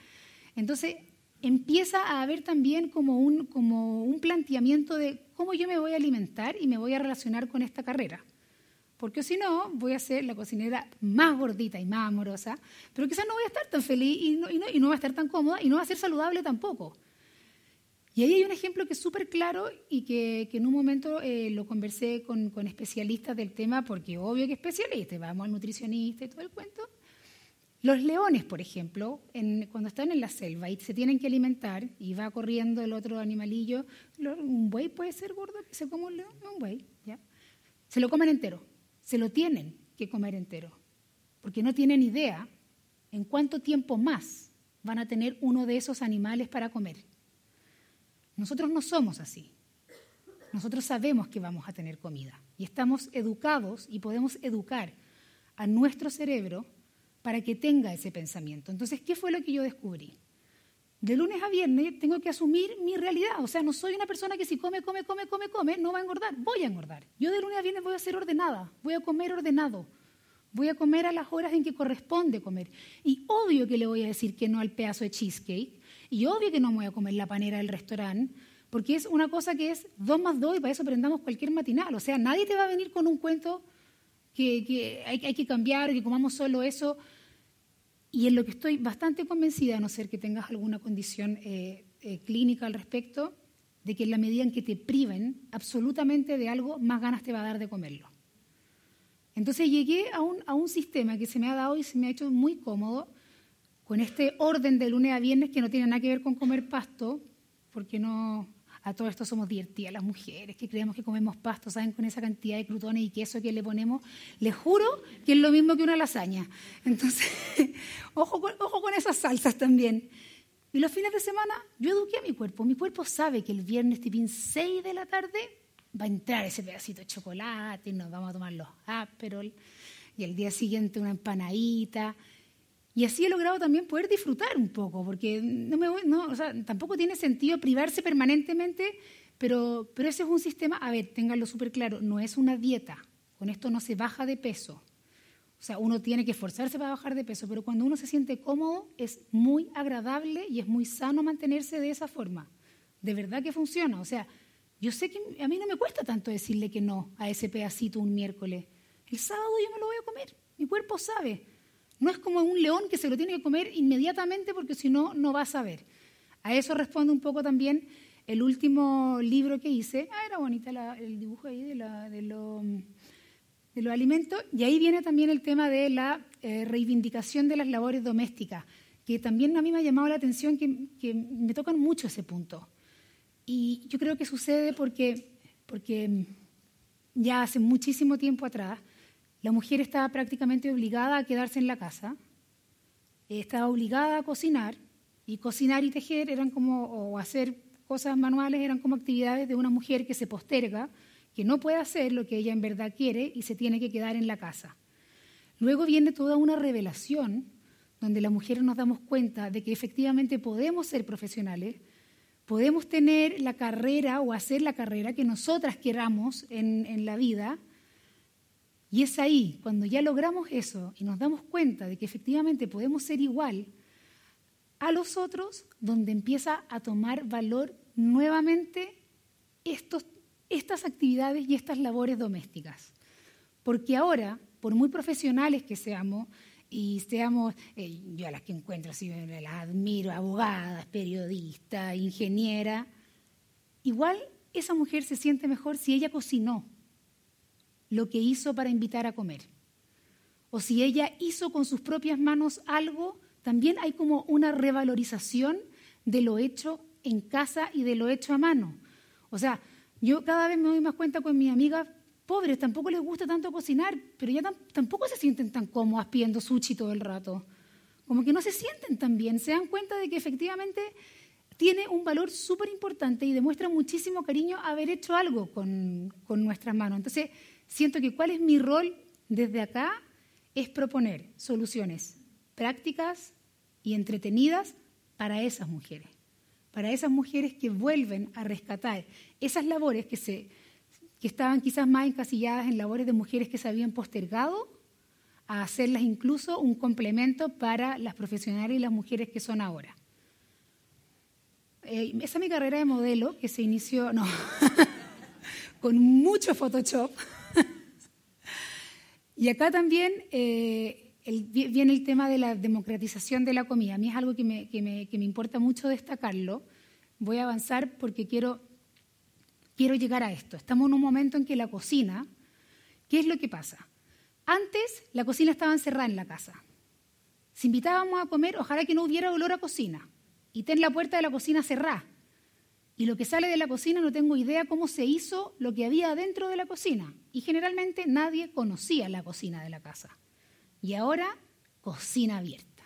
Entonces empieza a haber también como un, como un planteamiento de cómo yo me voy a alimentar y me voy a relacionar con esta carrera porque si no, voy a ser la cocinera más gordita y más amorosa, pero quizás no voy a estar tan feliz y no, y no, va a estar tan cómoda y no va a ser saludable tampoco. Y ahí hay un ejemplo que es súper claro y que, en un momento eh, lo conversé con, con, especialistas del tema, porque obvio que especialistas, vamos al nutricionista y todo el cuento. Los leones, por ejemplo, cuando están en la selva y se tienen que alimentar y va corriendo el otro animalillo, un buey puede ser gordo se coma un león, un buey. Se lo comen entero se lo tienen que comer entero, porque no tienen idea en cuánto tiempo más van a tener uno de esos animales para comer. Nosotros no somos así. Nosotros sabemos que vamos a tener comida y estamos educados y podemos educar a nuestro cerebro para que tenga ese pensamiento. Entonces, ¿qué fue lo que yo descubrí? de lunes a viernes tengo que asumir mi realidad. O sea, no soy una persona que si come, come, come, come, come, no va a engordar. Voy a engordar. Yo de lunes a viernes voy a ser ordenada. Voy a comer ordenado. Voy a comer a las horas en que corresponde comer. Y obvio que le voy a decir que no al pedazo de cheesecake. Y obvio que no me voy a comer la panera del restaurante. Porque es una cosa que es dos más dos y para eso prendamos cualquier matinal. O sea, nadie te va a venir con un cuento que, hay, que cambiar, que comamos solo eso y en lo que estoy bastante convencida, a no ser que tengas alguna condición eh, eh, clínica al respecto, de que en la medida en que te priven absolutamente de algo, más ganas te va a dar de comerlo. Entonces llegué a un, a un sistema que se me ha dado y se me ha hecho muy cómodo, con este orden de lunes a viernes que no tiene nada que ver con comer pasto, porque no, a todo esto somos divertidas las mujeres, que creemos que comemos pasto, ¿saben? Con esa cantidad de crutones y queso que le ponemos, les juro que es lo mismo que una lasaña. Entonces, ojo, con, ojo con esas salsas también. Y los fines de semana yo eduqué a mi cuerpo. Mi cuerpo sabe que el viernes tipín 6 de la tarde va a entrar ese pedacito de chocolate y nos vamos a tomar los Aperol y el día siguiente una empanadita y así he logrado también poder disfrutar un poco, porque no me, no, o sea, tampoco tiene sentido privarse permanentemente, pero, pero ese es un sistema, a ver, ténganlo súper claro, no es una dieta, con esto no se baja de peso. O sea, uno tiene que esforzarse para bajar de peso, pero cuando uno se siente cómodo es muy agradable y es muy sano mantenerse de esa forma. De verdad que funciona. O sea, yo sé que a mí no me cuesta tanto decirle que no a ese pedacito un miércoles. El sábado yo me lo voy a comer. Mi cuerpo sabe. No es como un león que se lo tiene que comer inmediatamente porque si no, no va a saber. A eso responde un poco también el último libro que hice. Ah, era bonita el dibujo ahí de, de, los alimentos. Y ahí viene también el tema de la eh, reivindicación de las labores domésticas, que también a mí me ha llamado la atención que, que, me tocan mucho ese punto. Y yo creo que sucede porque, porque ya hace muchísimo tiempo atrás la mujer estaba prácticamente obligada a quedarse en la casa, estaba obligada a cocinar, y cocinar y tejer eran como, o hacer cosas manuales eran como actividades de una mujer que se posterga, que no puede hacer lo que ella en verdad quiere y se tiene que quedar en la casa. Luego viene toda una revelación donde las mujeres nos damos cuenta de que efectivamente podemos ser profesionales, podemos tener la carrera o hacer la carrera que nosotras queramos en, en la vida, y es ahí, cuando ya logramos eso y nos damos cuenta de que efectivamente podemos ser igual a los otros, donde empieza a tomar valor nuevamente estos, estas actividades y estas labores domésticas. Porque ahora, por muy profesionales que seamos, y seamos, eh, yo a las que encuentro así, las admiro, abogadas, periodistas, ingeniera, igual esa mujer se siente mejor si ella cocinó, lo que hizo para invitar a comer. O si ella hizo con sus propias manos algo, también hay como una revalorización de lo hecho en casa y de lo hecho a mano. O sea, yo cada vez me doy más cuenta con mis amigas pobres, tampoco les gusta tanto cocinar, pero ya tampoco se sienten tan cómodas pidiendo sushi todo el rato. Como que no se sienten tan bien, se dan cuenta de que efectivamente tiene un valor súper importante y demuestra muchísimo cariño haber hecho algo con, con nuestras manos. Entonces, siento que cuál es mi rol desde acá es proponer soluciones prácticas y entretenidas para esas mujeres, para esas mujeres que vuelven a rescatar esas labores que, se, que estaban quizás más encasilladas en labores de mujeres que se habían postergado, a hacerlas incluso un complemento para las profesionales y las mujeres que son ahora. Eh, esa es mi carrera de modelo que se inició, no, con mucho Photoshop. Y acá también eh, viene el tema de la democratización de la comida. A mí es algo que me, importa mucho destacarlo. Voy a avanzar porque quiero, quiero llegar a esto. Estamos en un momento en que la cocina, ¿qué es lo que pasa? Antes la cocina estaba encerrada en la casa. Si invitábamos a comer, ojalá que no hubiera olor a cocina y ten la puerta de la cocina cerrada y lo que sale de la cocina no tengo idea cómo se hizo lo que había dentro de la cocina. Y generalmente nadie conocía la cocina de la casa. Y ahora, cocina abierta.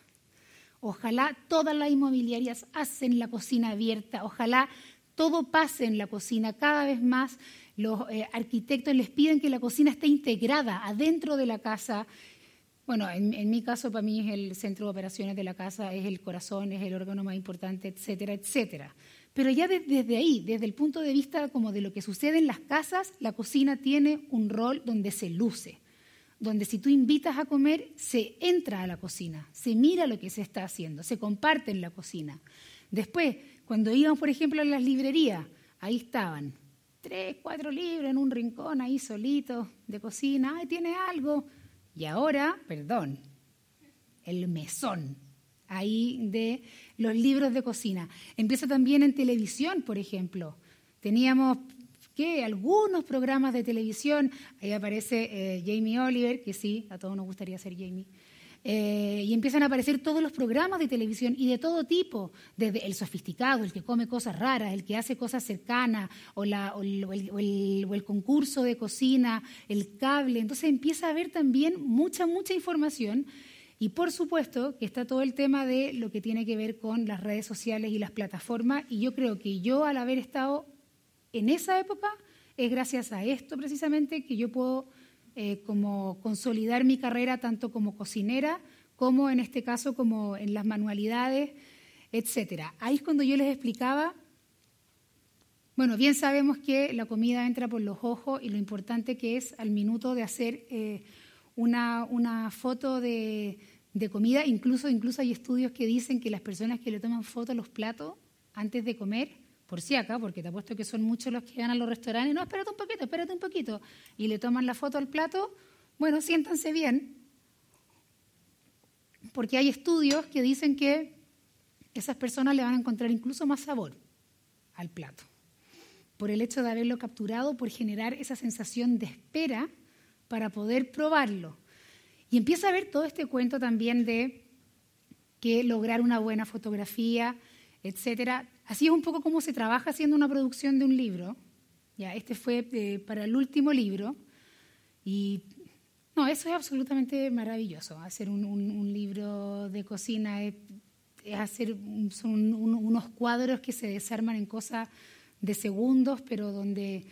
Ojalá todas las inmobiliarias hacen la cocina abierta, ojalá todo pase en la cocina. Cada vez más los eh, arquitectos les piden que la cocina esté integrada adentro de la casa. Bueno, en, en, mi caso, para mí es el centro de operaciones de la casa, es el corazón, es el órgano más importante, etcétera, etcétera. Pero ya desde ahí, desde el punto de vista como de lo que sucede en las casas, la cocina tiene un rol donde se luce, donde si tú invitas a comer, se entra a la cocina, se mira lo que se está haciendo, se comparte en la cocina. Después, cuando íbamos, por ejemplo, a las librerías, ahí estaban tres, cuatro libros en un rincón ahí solito de cocina, ay, tiene algo. Y ahora, perdón, el mesón ahí de los libros de cocina. Empieza también en televisión, por ejemplo. Teníamos que algunos programas de televisión, ahí aparece eh, Jamie Oliver, que sí, a todos nos gustaría ser Jamie, eh, y empiezan a aparecer todos los programas de televisión y de todo tipo, desde el sofisticado, el que come cosas raras, el que hace cosas cercanas, o, el, concurso de cocina, el cable. Entonces empieza a haber también mucha, mucha información. Y por supuesto que está todo el tema de lo que tiene que ver con las redes sociales y las plataformas. Y yo creo que yo al haber estado en esa época, es gracias a esto precisamente que yo puedo eh, como consolidar mi carrera tanto como cocinera como en este caso como en las manualidades, etcétera. Ahí es cuando yo les explicaba, bueno, bien sabemos que la comida entra por los ojos y lo importante que es al minuto de hacer eh, una, foto de, de, comida, incluso, incluso hay estudios que dicen que las personas que le toman foto a los platos antes de comer por si acá, porque te apuesto que son muchos los que van a los restaurantes, no, espérate un poquito, espérate un poquito, y le toman la foto al plato, bueno, siéntanse bien, porque hay estudios que dicen que esas personas le van a encontrar incluso más sabor al plato, por el hecho de haberlo capturado, por generar esa sensación de espera para poder probarlo. Y empieza a ver todo este cuento también de que lograr una buena fotografía, etcétera, Así es un poco como se trabaja haciendo una producción de un libro. Ya, este fue eh, para el último libro. Y no, eso es absolutamente maravilloso. Hacer un, libro de cocina es, hacer son unos cuadros que se desarman en cosas de segundos, pero donde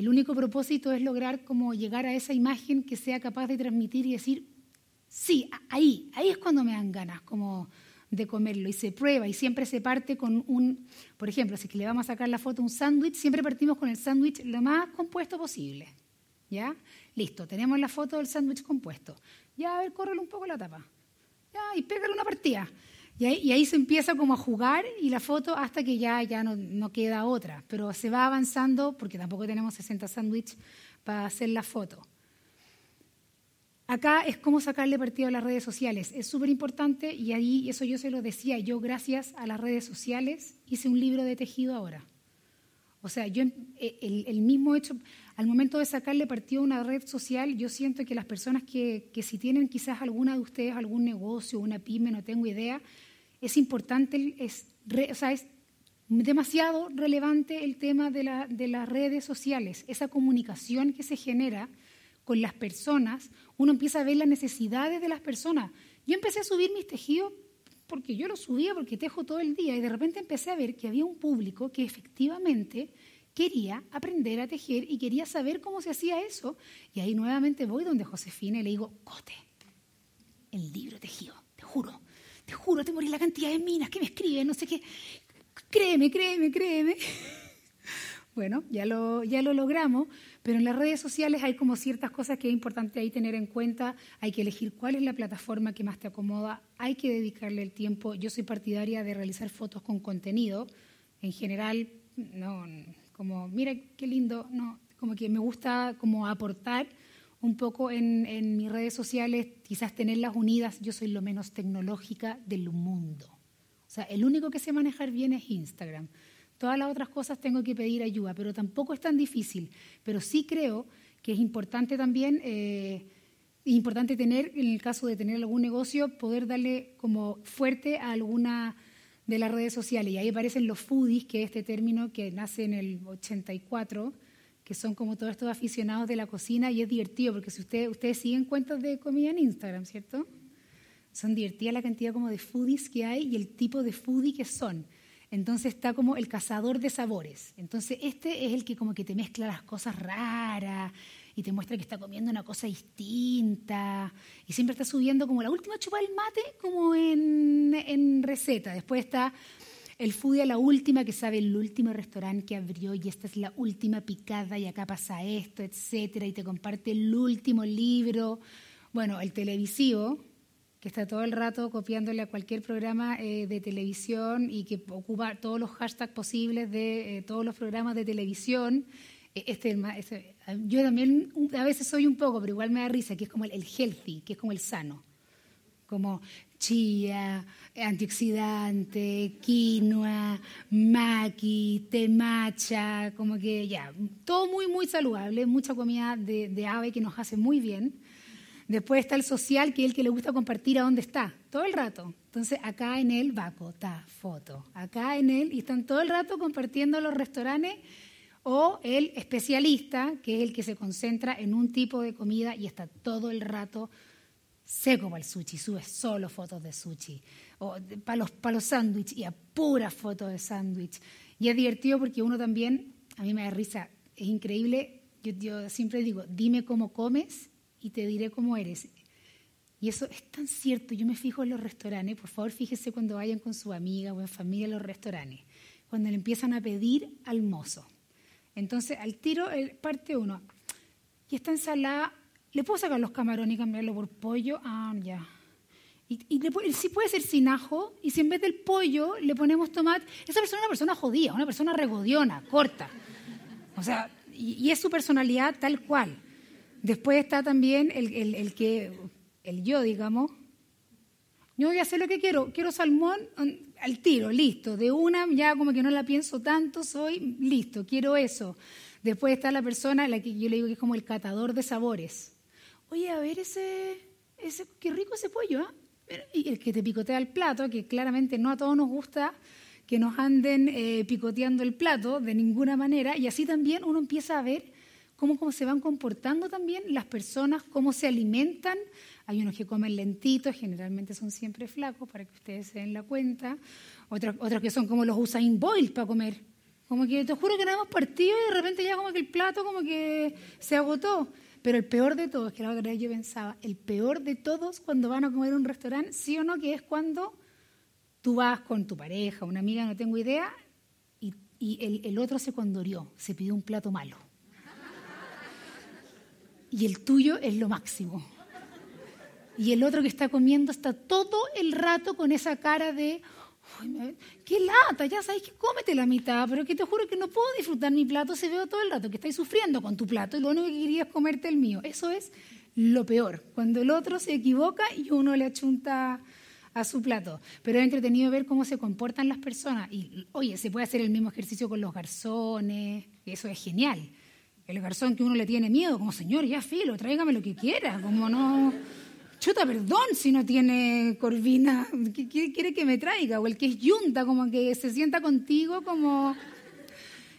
el único propósito es lograr como llegar a esa imagen que sea capaz de transmitir y decir, sí, ahí, ahí es cuando me dan ganas, como de comerlo y se prueba y siempre se parte con un, por ejemplo, si le vamos a sacar la foto a un sándwich, siempre partimos con el sándwich lo más compuesto posible. ¿Ya? Listo, tenemos la foto del sándwich compuesto. Ya, a ver, córrele un poco la tapa. Ya, y pégale una partida. Y ahí, se empieza como a jugar y la foto hasta que ya, ya no, no queda otra. Pero se va avanzando porque tampoco tenemos 60 sándwiches para hacer la foto. Acá es cómo sacarle partido a las redes sociales. Es súper importante y ahí, eso yo se lo decía, yo gracias a las redes sociales hice un libro de tejido ahora. O sea, yo eh, el, mismo hecho, al momento de sacarle partido a una red social, yo siento que las personas que, que si tienen quizás alguna de ustedes algún negocio, una pyme, no tengo idea, es importante, es, o sea, es demasiado relevante el tema de, la, de las redes sociales, esa comunicación que se genera con las personas, uno empieza a ver las necesidades de las personas. Yo empecé a subir mis tejidos porque yo los subía porque tejo todo el día y de repente empecé a ver que había un público que efectivamente quería aprender a tejer y quería saber cómo se hacía eso. Y ahí nuevamente voy donde Josefina y le digo, Cote, el libro tejido, te juro, te juro, te morí la cantidad de minas que me escriben, no sé qué. Créeme, créeme, créeme. Bueno, ya lo, ya lo logramos, pero en las redes sociales hay como ciertas cosas que es importante ahí tener en cuenta. Hay que elegir cuál es la plataforma que más te acomoda, hay que dedicarle el tiempo. Yo soy partidaria de realizar fotos con contenido. En general, no, como, mira qué lindo, no, como que me gusta como aportar un poco en, en mis redes sociales, quizás tenerlas unidas. Yo soy lo menos tecnológica del mundo. O sea, el único que sé manejar bien es Instagram. Todas las otras cosas tengo que pedir ayuda, pero tampoco es tan difícil. Pero sí creo que es importante también, eh, importante tener, en el caso de tener algún negocio, poder darle como fuerte a alguna de las redes sociales. Y ahí aparecen los foodies, que es este término que nace en el 84, que son como todos estos aficionados de la cocina y es divertido, porque si ustedes, ustedes siguen cuentas de comida en Instagram, ¿cierto? Son divertidas la cantidad como de foodies que hay y el tipo de foodie que son. Entonces está como el cazador de sabores. Entonces este es el que como que te mezcla las cosas raras y te muestra que está comiendo una cosa distinta. Y siempre está subiendo como la última chupa del mate como en, receta. Después está el foodie a la última que sabe el último restaurante que abrió y esta es la última picada y acá pasa esto, etcétera. Y te comparte el último libro. Bueno, el televisivo, que está todo el rato copiándole a cualquier programa eh, de televisión y que ocupa todos los hashtags posibles de eh, todos los programas de televisión. E, este, este, yo también a veces soy un poco, pero igual me da risa, que es como el, healthy, que es como el sano. como chía, antioxidante, quinoa, maqui, té matcha, como que ya, todo muy, muy saludable, mucha comida de, de ave que nos hace muy bien. Después está el social, que es el que le gusta compartir a dónde está, todo el rato. Entonces, acá en él, vaco, ta, foto. Acá en él, y están todo el rato compartiendo los restaurantes. O el especialista, que es el que se concentra en un tipo de comida y está todo el rato seco para el sushi, sube solo fotos de sushi. O para los, para los sándwiches y a puras fotos de sándwich. Y es divertido porque uno también, a mí me da risa, es increíble. Yo, yo siempre digo, dime cómo comes y te diré cómo eres. Y eso es tan cierto. Yo me fijo en los restaurantes. Por favor, fíjese cuando vayan con su amiga o en familia a los restaurantes. Cuando le empiezan a pedir al mozo. Entonces, al tiro, parte uno. Y esta ensalada, ¿le puedo sacar los camarones y cambiarlo por pollo? Ah, ya. Y, y si puede ser sin ajo, y si en vez del pollo le ponemos tomate, esa persona es una persona jodida, una persona regodiona, corta. O sea, y, es su personalidad tal cual. Después está también el, el, el, que, el yo, digamos. Yo voy a hacer lo que quiero. Quiero salmón al tiro, listo. De una, ya como que no la pienso tanto, soy listo, quiero eso. Después está la persona la que yo le digo que es como el catador de sabores. Oye, a ver ese, ese qué rico ese pollo, ¿ah? Y el que te picotea el plato, que claramente no a todos nos gusta que nos anden eh, picoteando el plato de ninguna manera, y así también uno empieza a ver cómo, cómo se van comportando también las personas, cómo se alimentan. Hay unos que comen lentitos, generalmente son siempre flacos, para que ustedes se den la cuenta. Otros, otros que son como los Usain Bolt para comer. Como que te juro que no hemos partido y de repente ya como que el plato como que se agotó. Pero el peor de todos, que la otra vez yo pensaba, el peor de todos cuando van a comer a un restaurante, sí o no, que es cuando tú vas con tu pareja, una amiga, no tengo idea, y, y el, el otro se condorió, se pidió un plato malo y el tuyo es lo máximo. Y el otro que está comiendo está todo el rato con esa cara de, qué lata, ya sabes que cómete la mitad, pero que te juro que no puedo disfrutar mi plato, se veo todo el rato que estáis sufriendo con tu plato y lo único que querías es comerte el mío. Eso es lo peor, cuando el otro se equivoca y uno le achunta a su plato. Pero es entretenido ver cómo se comportan las personas. Y, oye, se puede hacer el mismo ejercicio con los garzones, eso es genial el garzón que uno le tiene miedo, como señor, ya filo, tráigame lo que quiera, como no. Chuta, perdón si no tiene corvina, ¿qué, quiere que me traiga? O el que es yunta, como que se sienta contigo, como.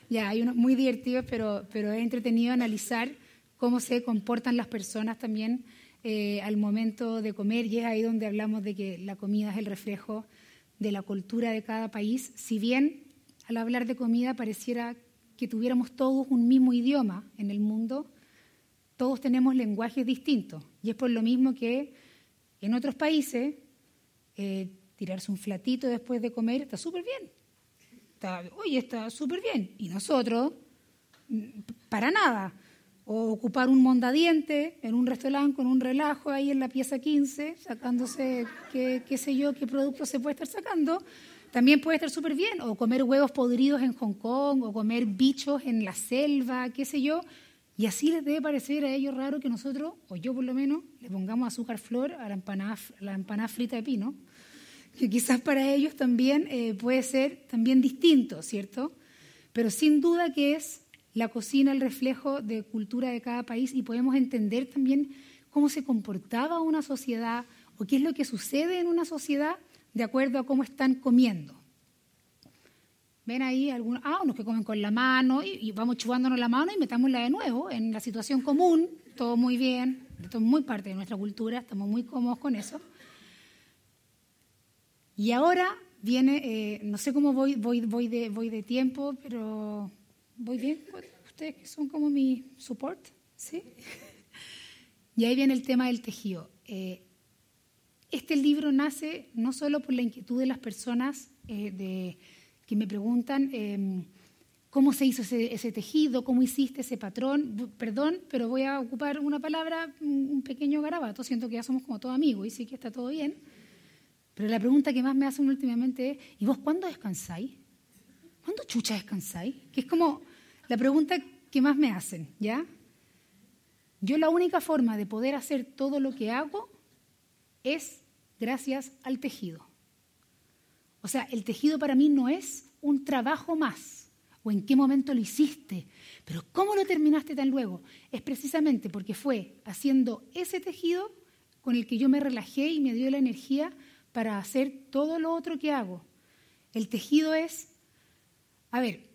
Ya, hay unos muy divertidos, pero, pero es entretenido analizar cómo se comportan las personas también eh, al momento de comer, y es ahí donde hablamos de que la comida es el reflejo de la cultura de cada país, si bien al hablar de comida pareciera que tuviéramos todos un mismo idioma en el mundo, todos tenemos lenguajes distintos. Y es por lo mismo que en otros países eh, tirarse un flatito después de comer está súper bien. Está, oye, está súper bien. Y nosotros, mm, para nada. O ocupar un mondadiente en un restaurante con un relajo ahí en la pieza 15, sacándose qué, qué sé yo, qué producto se puede estar sacando, también puede estar súper bien, o comer huevos podridos en Hong Kong, o comer bichos en la selva, qué sé yo. Y así les debe parecer a ellos raro que nosotros, o yo por lo menos, le pongamos azúcar flor a la empanada, frita de pino, que quizás para ellos también eh, puede ser también distinto, ¿cierto? Pero sin duda que es la cocina el reflejo de cultura de cada país y podemos entender también cómo se comportaba una sociedad o qué es lo que sucede en una sociedad de acuerdo a cómo están comiendo. Ven ahí algunos, ah, unos que comen con la mano y, vamos chupándonos la mano y metámosla de nuevo en la situación común, todo muy bien, esto es muy parte de nuestra cultura, estamos muy cómodos con eso. Y ahora viene, eh, no sé cómo voy, voy, voy, de, voy de tiempo, pero voy bien, ustedes que son como mi support, ¿sí? Y ahí viene el tema del tejido. Eh, este libro nace no solo por la inquietud de las personas eh, me preguntan em, cómo se hizo ese, tejido, cómo hiciste ese patrón. Perdón, pero voy a ocupar una palabra, un pequeño garabato. Siento que ya somos como todos amigos y sí que está todo bien. Pero la pregunta que más me hacen últimamente es, ¿y vos cuándo descansáis? ¿Cuándo chucha descansáis? Que es como la pregunta que más me hacen, ¿ya? Yo la única forma de poder hacer todo lo que hago es gracias al tejido. O sea, el tejido para mí no es un trabajo más, o en qué momento lo hiciste, pero cómo lo terminaste tan luego. Es precisamente porque fue haciendo ese tejido con el que yo me relajé y me dio la energía para hacer todo lo otro que hago. El tejido es, a ver,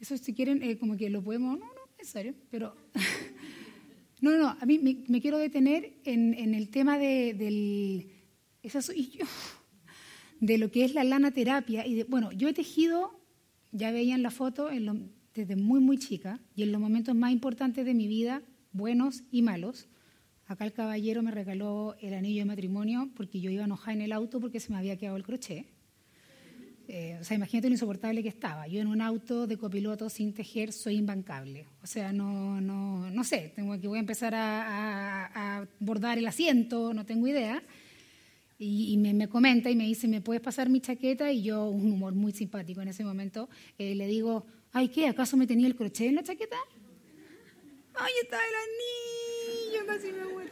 eso si quieren, eh, como que lo podemos, no, no es necesario, pero no, no, a mí me, quiero detener en, el tema de, del, eso soy yo, de lo que es la lana terapia. Y bueno, yo he tejido, ya veían la foto, desde muy, muy chica, y en los momentos más importantes de mi vida, buenos y malos. Acá el caballero me regaló el anillo de matrimonio porque yo iba enojada en el auto porque se me había quedado el crochet. Eh, o sea, imagínate lo insoportable que estaba. Yo en un auto de copiloto sin tejer soy imbancable. O sea, no, no, no sé, tengo que voy a empezar a, bordar el asiento, no tengo idea. Y, me, comenta y me dice, ¿me puedes pasar mi chaqueta? Y yo, un humor muy simpático en ese momento, eh, le digo, ay, ¿qué? ¿Acaso me tenía el crochet en la chaqueta? Ay, está el anillo, casi me muero.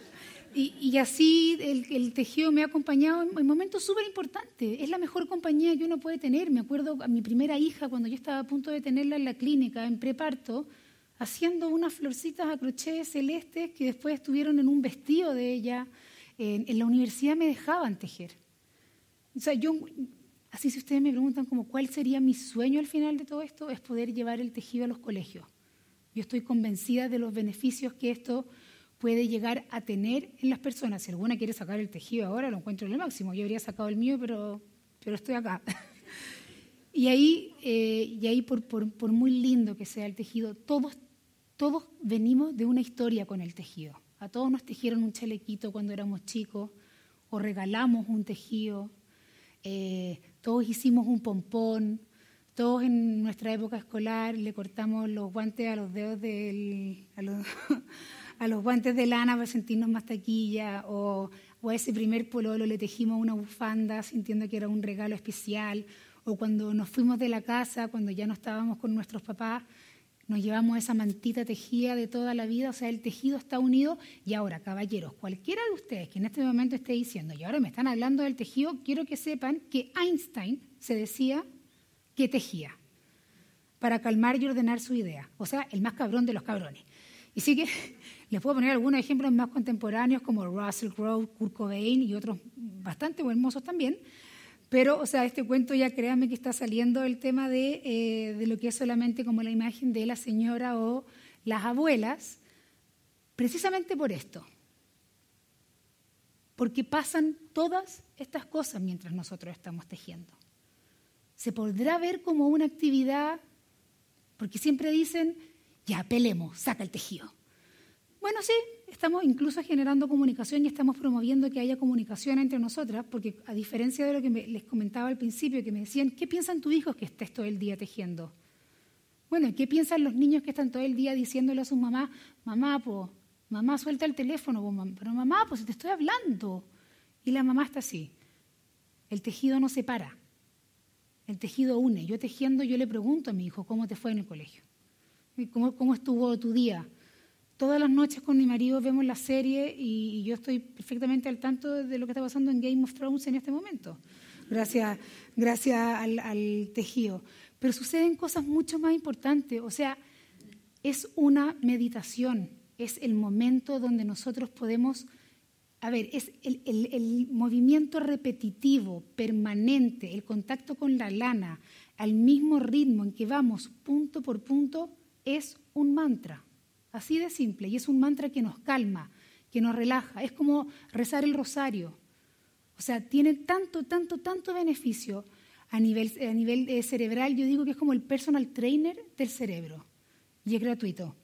Y, así el, tejido me ha acompañado en, momentos súper importantes. Es la mejor compañía que uno puede tener. Me acuerdo a mi primera hija, cuando yo estaba a punto de tenerla en la clínica, en preparto, haciendo unas florcitas a crochet celestes que después estuvieron en un vestido de ella. En, en la universidad me dejaban tejer. O sea, yo, así si ustedes me preguntan como cuál sería mi sueño al final de todo esto, es poder llevar el tejido a los colegios. Yo estoy convencida de los beneficios que esto puede llegar a tener en las personas. Si alguna quiere sacar el tejido ahora, lo encuentro en el máximo. Yo habría sacado el mío, pero, pero estoy acá. y ahí, eh, y ahí por, por, muy lindo que sea el tejido, todos, todos venimos de una historia con el tejido. A todos nos tejieron un chalequito cuando éramos chicos, o regalamos un tejido, eh, todos hicimos un pompón, todos en nuestra época escolar le cortamos los guantes a los dedos del... A los, guantes de lana para sentirnos más taquilla, o, a ese primer pololo le tejimos una bufanda sintiendo que era un regalo especial, o cuando nos fuimos de la casa, cuando ya no estábamos con nuestros papás, nos llevamos esa mantita tejida de toda la vida, o sea, el tejido está unido. Y ahora, caballeros, cualquiera de ustedes que en este momento esté diciendo, y ahora me están hablando del tejido, quiero que sepan que Einstein se decía que tejía para calmar y ordenar su idea, o sea, el más cabrón de los cabrones. Y sí que les puedo poner algunos ejemplos más contemporáneos como Russell Crowe, Kurt Cobain y otros bastante hermosos también. Pero, o sea, este cuento ya créanme que está saliendo el tema de, eh, de lo que es solamente como la imagen de la señora o las abuelas, precisamente por esto. Porque pasan todas estas cosas mientras nosotros estamos tejiendo. Se podrá ver como una actividad, porque siempre dicen, ya, pelemos, saca el tejido. Bueno, sí, estamos incluso generando comunicación y estamos promoviendo que haya comunicación entre nosotras, porque a diferencia de lo que les comentaba al principio, que me decían, ¿qué piensan tus hijos que estés todo el día tejiendo? Bueno, ¿qué piensan los niños que están todo el día diciéndole a sus mamás, mamá, po, mamá, suelta el teléfono, pero mamá, pues te estoy hablando? Y la mamá está así. El tejido no separa, el tejido une. Yo tejiendo, yo le pregunto a mi hijo, ¿cómo te fue en el colegio? ¿Cómo, cómo estuvo tu día? Todas las noches con mi marido vemos la serie y, yo estoy perfectamente al tanto de lo que está pasando en Game of Thrones en este momento, gracias, gracias al, tejido. Pero suceden cosas mucho más importantes, o sea, es una meditación, es el momento donde nosotros podemos, a ver, es el, el movimiento repetitivo, permanente, el contacto con la lana, al mismo ritmo en que vamos punto por punto, es un mantra. Así de simple. Y es un mantra que nos calma, que nos relaja. Es como rezar el rosario. O sea, tiene tanto, tanto, tanto beneficio a nivel, a nivel eh, cerebral. Yo digo que es como el personal trainer del cerebro. Y es gratuito.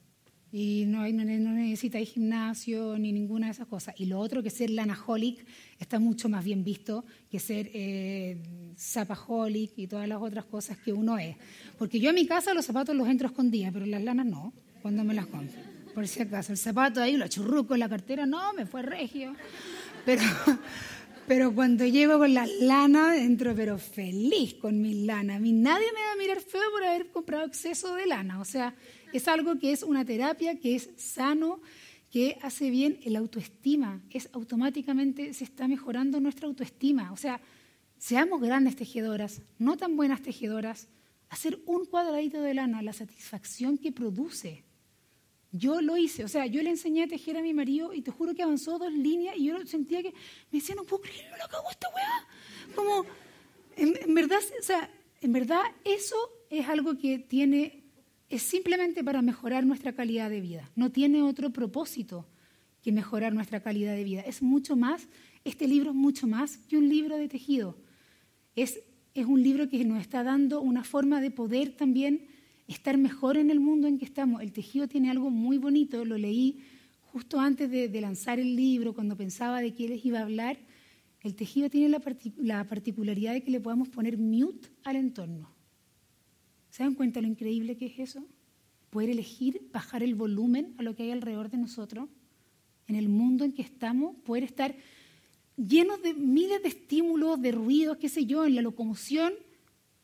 Y no, no, no ir gimnasio ni ninguna de esas cosas. Y lo otro, que ser lanaholic, está mucho más bien visto que ser eh, zapaholic y todas las otras cosas que uno es. Porque yo en mi casa los zapatos los entro escondidas, pero las lanas no cuando me las compro. Por si acaso, el zapato ahí, lo churruco en la cartera, no, me fue regio. Pero, pero cuando llego con las lanas, entro pero feliz con mis lanas. A mí nadie me va a mirar feo por haber comprado exceso de lana. O sea, es algo que es una terapia, que es sano, que hace bien el autoestima. Es automáticamente se está mejorando nuestra autoestima. O sea, seamos grandes tejedoras, no tan buenas tejedoras. Hacer un cuadradito de lana, la satisfacción que produce. Yo lo hice, o sea, yo le enseñé a tejer a mi marido y te juro que avanzó dos líneas y yo sentía que me decía, no puedo creerlo, lo acabó esta weá. Como, en, verdad, o sea, en verdad eso es algo que tiene, es simplemente para mejorar nuestra calidad de vida. No tiene otro propósito que mejorar nuestra calidad de vida. Es mucho más, este libro es mucho más que un libro de tejido. Es, es un libro que nos está dando una forma de poder también estar mejor en el mundo en que estamos. El tejido tiene algo muy bonito, lo leí justo antes de, lanzar el libro, cuando pensaba de qué les iba a hablar. El tejido tiene la, la particularidad de que le podamos poner mute al entorno. ¿Se dan cuenta lo increíble que es eso? Poder elegir bajar el volumen a lo que hay alrededor de nosotros, en el mundo en que estamos, poder estar llenos de miles de estímulos, de ruidos, qué sé yo, en la locomoción,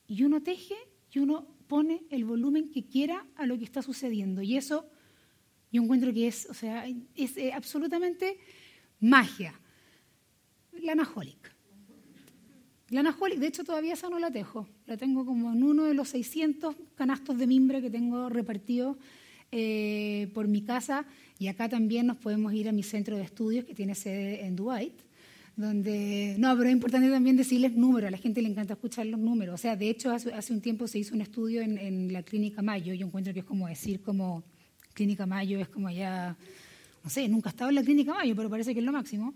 y uno teje y uno pone el volumen que quiera a lo que está sucediendo. Y eso yo encuentro que es, o sea, es eh, absolutamente magia. La Anaholic. La Anaholic, de hecho, todavía esa no la tejo. La tengo como en uno de los 600 canastos de mimbre que tengo repartidos eh, por mi casa. Y acá también nos podemos ir a mi centro de estudios que tiene sede en Dubai donde, no, pero es importante también decirles números, a la gente le encanta escuchar los números. O sea, de hecho, hace, un tiempo se hizo un estudio en, la Clínica Mayo, yo encuentro que es como decir como Clínica Mayo es como ya, no sé, nunca he estado en la Clínica Mayo, pero parece que es lo máximo.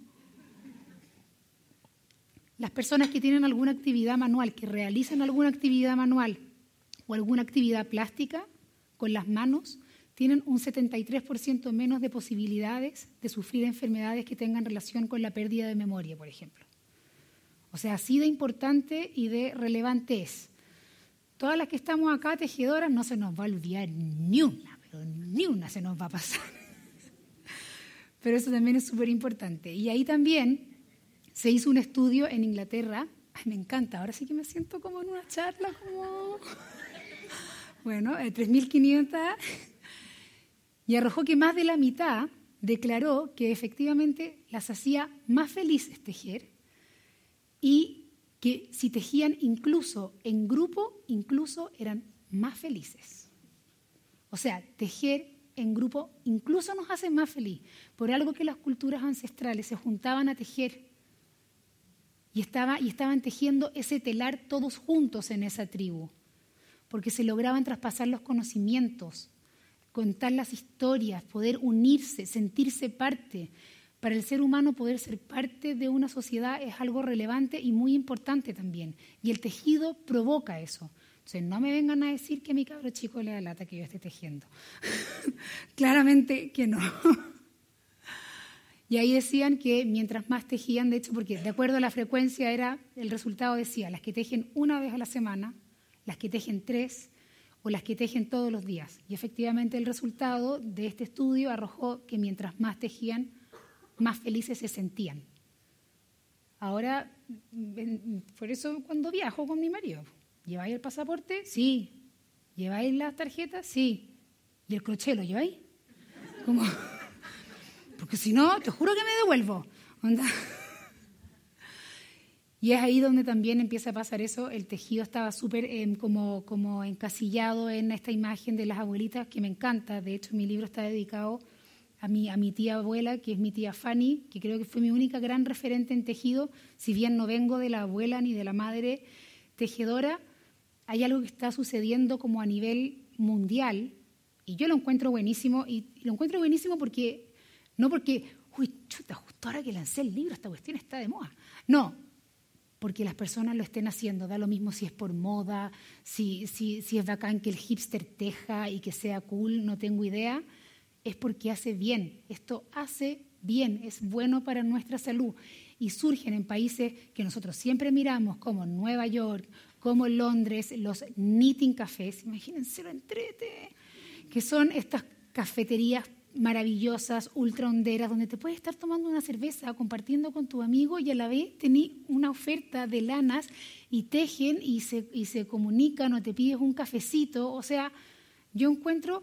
Las personas que tienen alguna actividad manual, que realizan alguna actividad manual o alguna actividad plástica con las manos, tienen un 73% menos de posibilidades de sufrir enfermedades que tengan relación con la pérdida de memoria, por ejemplo. O sea, así de importante y de relevante es. Todas las que estamos acá, tejedoras, no se nos va a olvidar ni una, pero ni una se nos va a pasar. Pero eso también es súper importante. Y ahí también se hizo un estudio en Inglaterra. Ay, me encanta, ahora sí que me siento como en una charla, como... Bueno, 3.500 eh, y arrojó que más de la mitad declaró que efectivamente las hacía más felices tejer y que si tejían incluso en grupo, incluso eran más felices. O sea, tejer en grupo incluso nos hace más feliz, por algo que las culturas ancestrales se juntaban a tejer y, estaba, y estaban tejiendo ese telar todos juntos en esa tribu, porque se lograban traspasar los conocimientos, contar las historias, poder unirse, sentirse parte. Para el ser humano poder ser parte de una sociedad es algo relevante y muy importante también. Y el tejido provoca eso. Entonces, no me vengan a decir que mi cabro chico le da lata que yo esté tejiendo. Claramente que no. y ahí decían que mientras más tejían, de hecho, porque de acuerdo a la frecuencia era, el resultado decía, las que tejen una vez a la semana, las que tejen tres, o las que tejen todos los días. Y efectivamente el resultado de este estudio arrojó que mientras más tejían, más felices se sentían. Ahora, por eso cuando viajo con mi marido, ¿lleváis el pasaporte? Sí. ¿Lleváis las tarjetas? Sí. ¿Y el crochet lo lleváis? Como, porque si no, te juro que me devuelvo. Y es ahí donde también empieza a pasar eso. El tejido estaba súper em, como, como encasillado en esta imagen de las abuelitas que me encanta. De hecho, mi libro está dedicado a mi, a mi tía abuela, que es mi tía Fanny, que creo que fue mi única gran referente en tejido. Si bien no vengo de la abuela ni de la madre tejedora, hay algo que está sucediendo como a nivel mundial y yo lo encuentro buenísimo. Y lo encuentro buenísimo porque, no porque, uy, chuta, justo ahora que lancé el libro, esta cuestión está de moda. No, porque las personas lo estén haciendo. Da lo mismo si es por moda, si, es bacán que el hipster teja y que sea cool, no tengo idea. Es porque hace bien. Esto hace bien, es bueno para nuestra salud. Y surgen en países que nosotros siempre miramos, como Nueva York, como Londres, los knitting cafés, imagínense lo entrete, que son estas cafeterías maravillosas, ultra honderas, donde te puedes estar tomando una cerveza, compartiendo con tu amigo y a la vez tenés una oferta de lanas y tejen y se, y se comunican o te pides un cafecito. O sea, yo encuentro,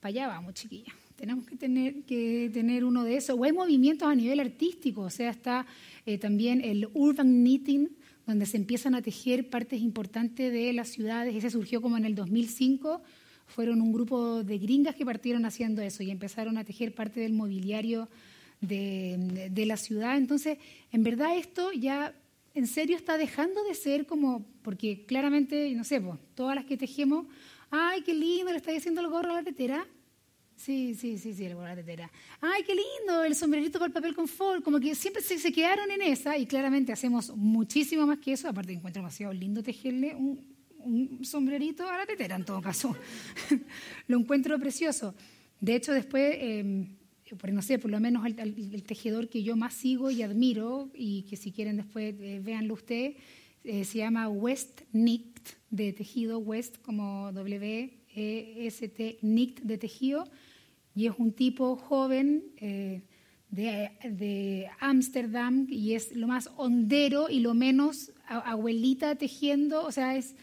para allá vamos chiquilla, tenemos que tener, que tener uno de esos. O hay movimientos a nivel artístico, o sea, está eh, también el urban knitting, donde se empiezan a tejer partes importantes de las ciudades. Ese surgió como en el 2005. Fueron un grupo de gringas que partieron haciendo eso y empezaron a tejer parte del mobiliario de, de la ciudad. Entonces, en verdad esto ya en serio está dejando de ser como, porque claramente, no sé, todas las que tejemos, ay, qué lindo, le está diciendo el gorro a la tetera. Sí, sí, sí, sí, el gorro a la tetera. Ay, qué lindo, el sombrerito con el papel confort. Como que siempre se, se, quedaron en esa y claramente hacemos muchísimo más que eso. Aparte, encuentro demasiado lindo tejerle un, un sombrerito a la tetera, en todo caso. Lo encuentro precioso. De hecho, después... Eh, por no sé, por lo menos el, tejedor que yo más sigo y admiro, y que si quieren después eh, véanlo ustedes, eh, se llama West Knit, de tejido, West como W-E-S-T, Knit de tejido, y es un tipo joven eh, de Ámsterdam, y es lo más hondero y lo menos abuelita tejiendo, o sea, es...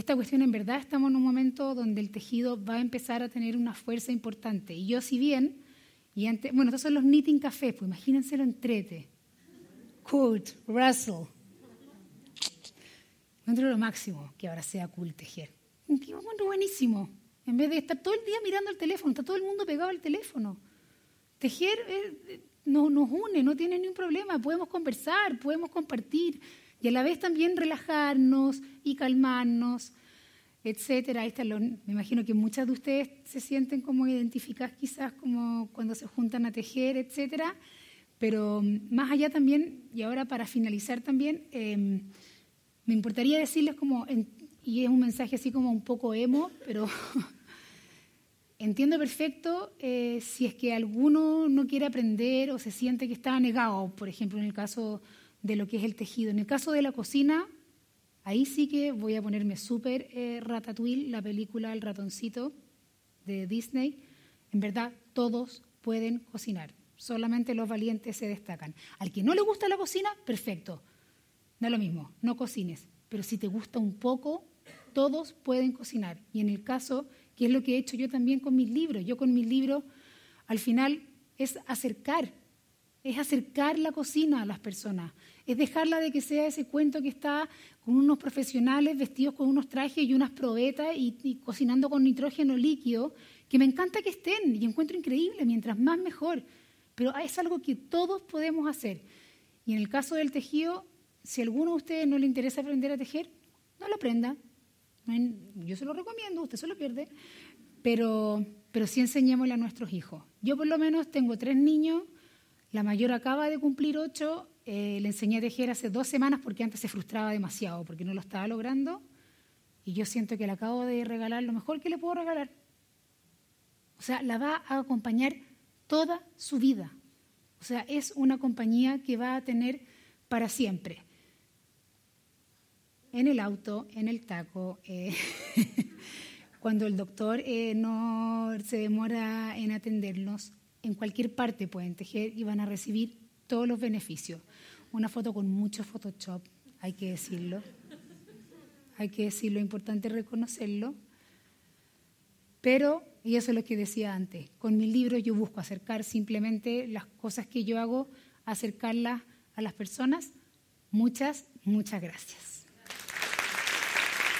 Esta cuestión en verdad estamos en un momento donde el tejido va a empezar a tener una fuerza importante. Y yo si bien y bueno, estos son los knitting cafés, pues imagínenselo entrete. Kurt, Russell. Encuentro lo máximo que ahora sea cool tejer. Un tipo buenísimo. En vez de estar todo el día mirando el teléfono, está todo el mundo pegado al teléfono. Tejer eh, no, nos une, no tiene ningún problema. Podemos conversar, podemos compartir y a la vez también relajarnos y calmarnos etcétera. me imagino que muchas de ustedes se sienten como identificadas quizás como cuando se juntan a tejer, etcétera. Pero mm, más allá también, y ahora para finalizar también, em, me importaría decirles como, y es un mensaje así como un poco emo, pero entiendo perfecto eh, si es que alguno no quiere aprender o se siente que está negado, por ejemplo, en el caso de lo que es el tejido. En el caso de la cocina, Ahí sí que voy a ponerme súper eh, Ratatouille, la película El ratoncito de Disney. En verdad, todos pueden cocinar, solamente los valientes se destacan. Al que no le gusta la cocina, perfecto, da lo mismo, no cocines. Pero si te gusta un poco, todos pueden cocinar. Y en el caso, que es lo que he hecho yo también con mis libros, yo con mis libros, al final es acercar, es acercar la cocina a las personas es dejarla de que sea ese cuento que está con unos profesionales vestidos con unos trajes y unas probetas y, cocinando con nitrógeno líquido, que me encanta que estén y encuentro increíble, mientras más mejor, pero es algo que todos podemos hacer. Y en el caso del tejido, si a alguno de ustedes no le interesa aprender a tejer, no lo aprenda. Yo se lo recomiendo, usted se lo pierde, pero, pero sí enseñémosle a nuestros hijos. Yo por lo menos tengo tres niños, la mayor acaba de cumplir ocho eh, le enseñé a tejer hace dos semanas porque antes se frustraba demasiado, porque no lo estaba logrando. Y yo siento que le acabo de regalar lo mejor que le puedo regalar. O sea, la va a acompañar toda su vida. O sea, es una compañía que va a tener para siempre. En el auto, en el taco, eh, cuando el doctor eh, no se demora en atendernos, en cualquier parte pueden tejer y van a recibir todos los beneficios. Una foto con mucho Photoshop, hay que decirlo. Hay que decirlo, importante reconocerlo. Pero, y eso es lo que decía antes, con mis libros yo busco acercar simplemente las cosas que yo hago, acercarlas a las personas. Muchas, muchas gracias.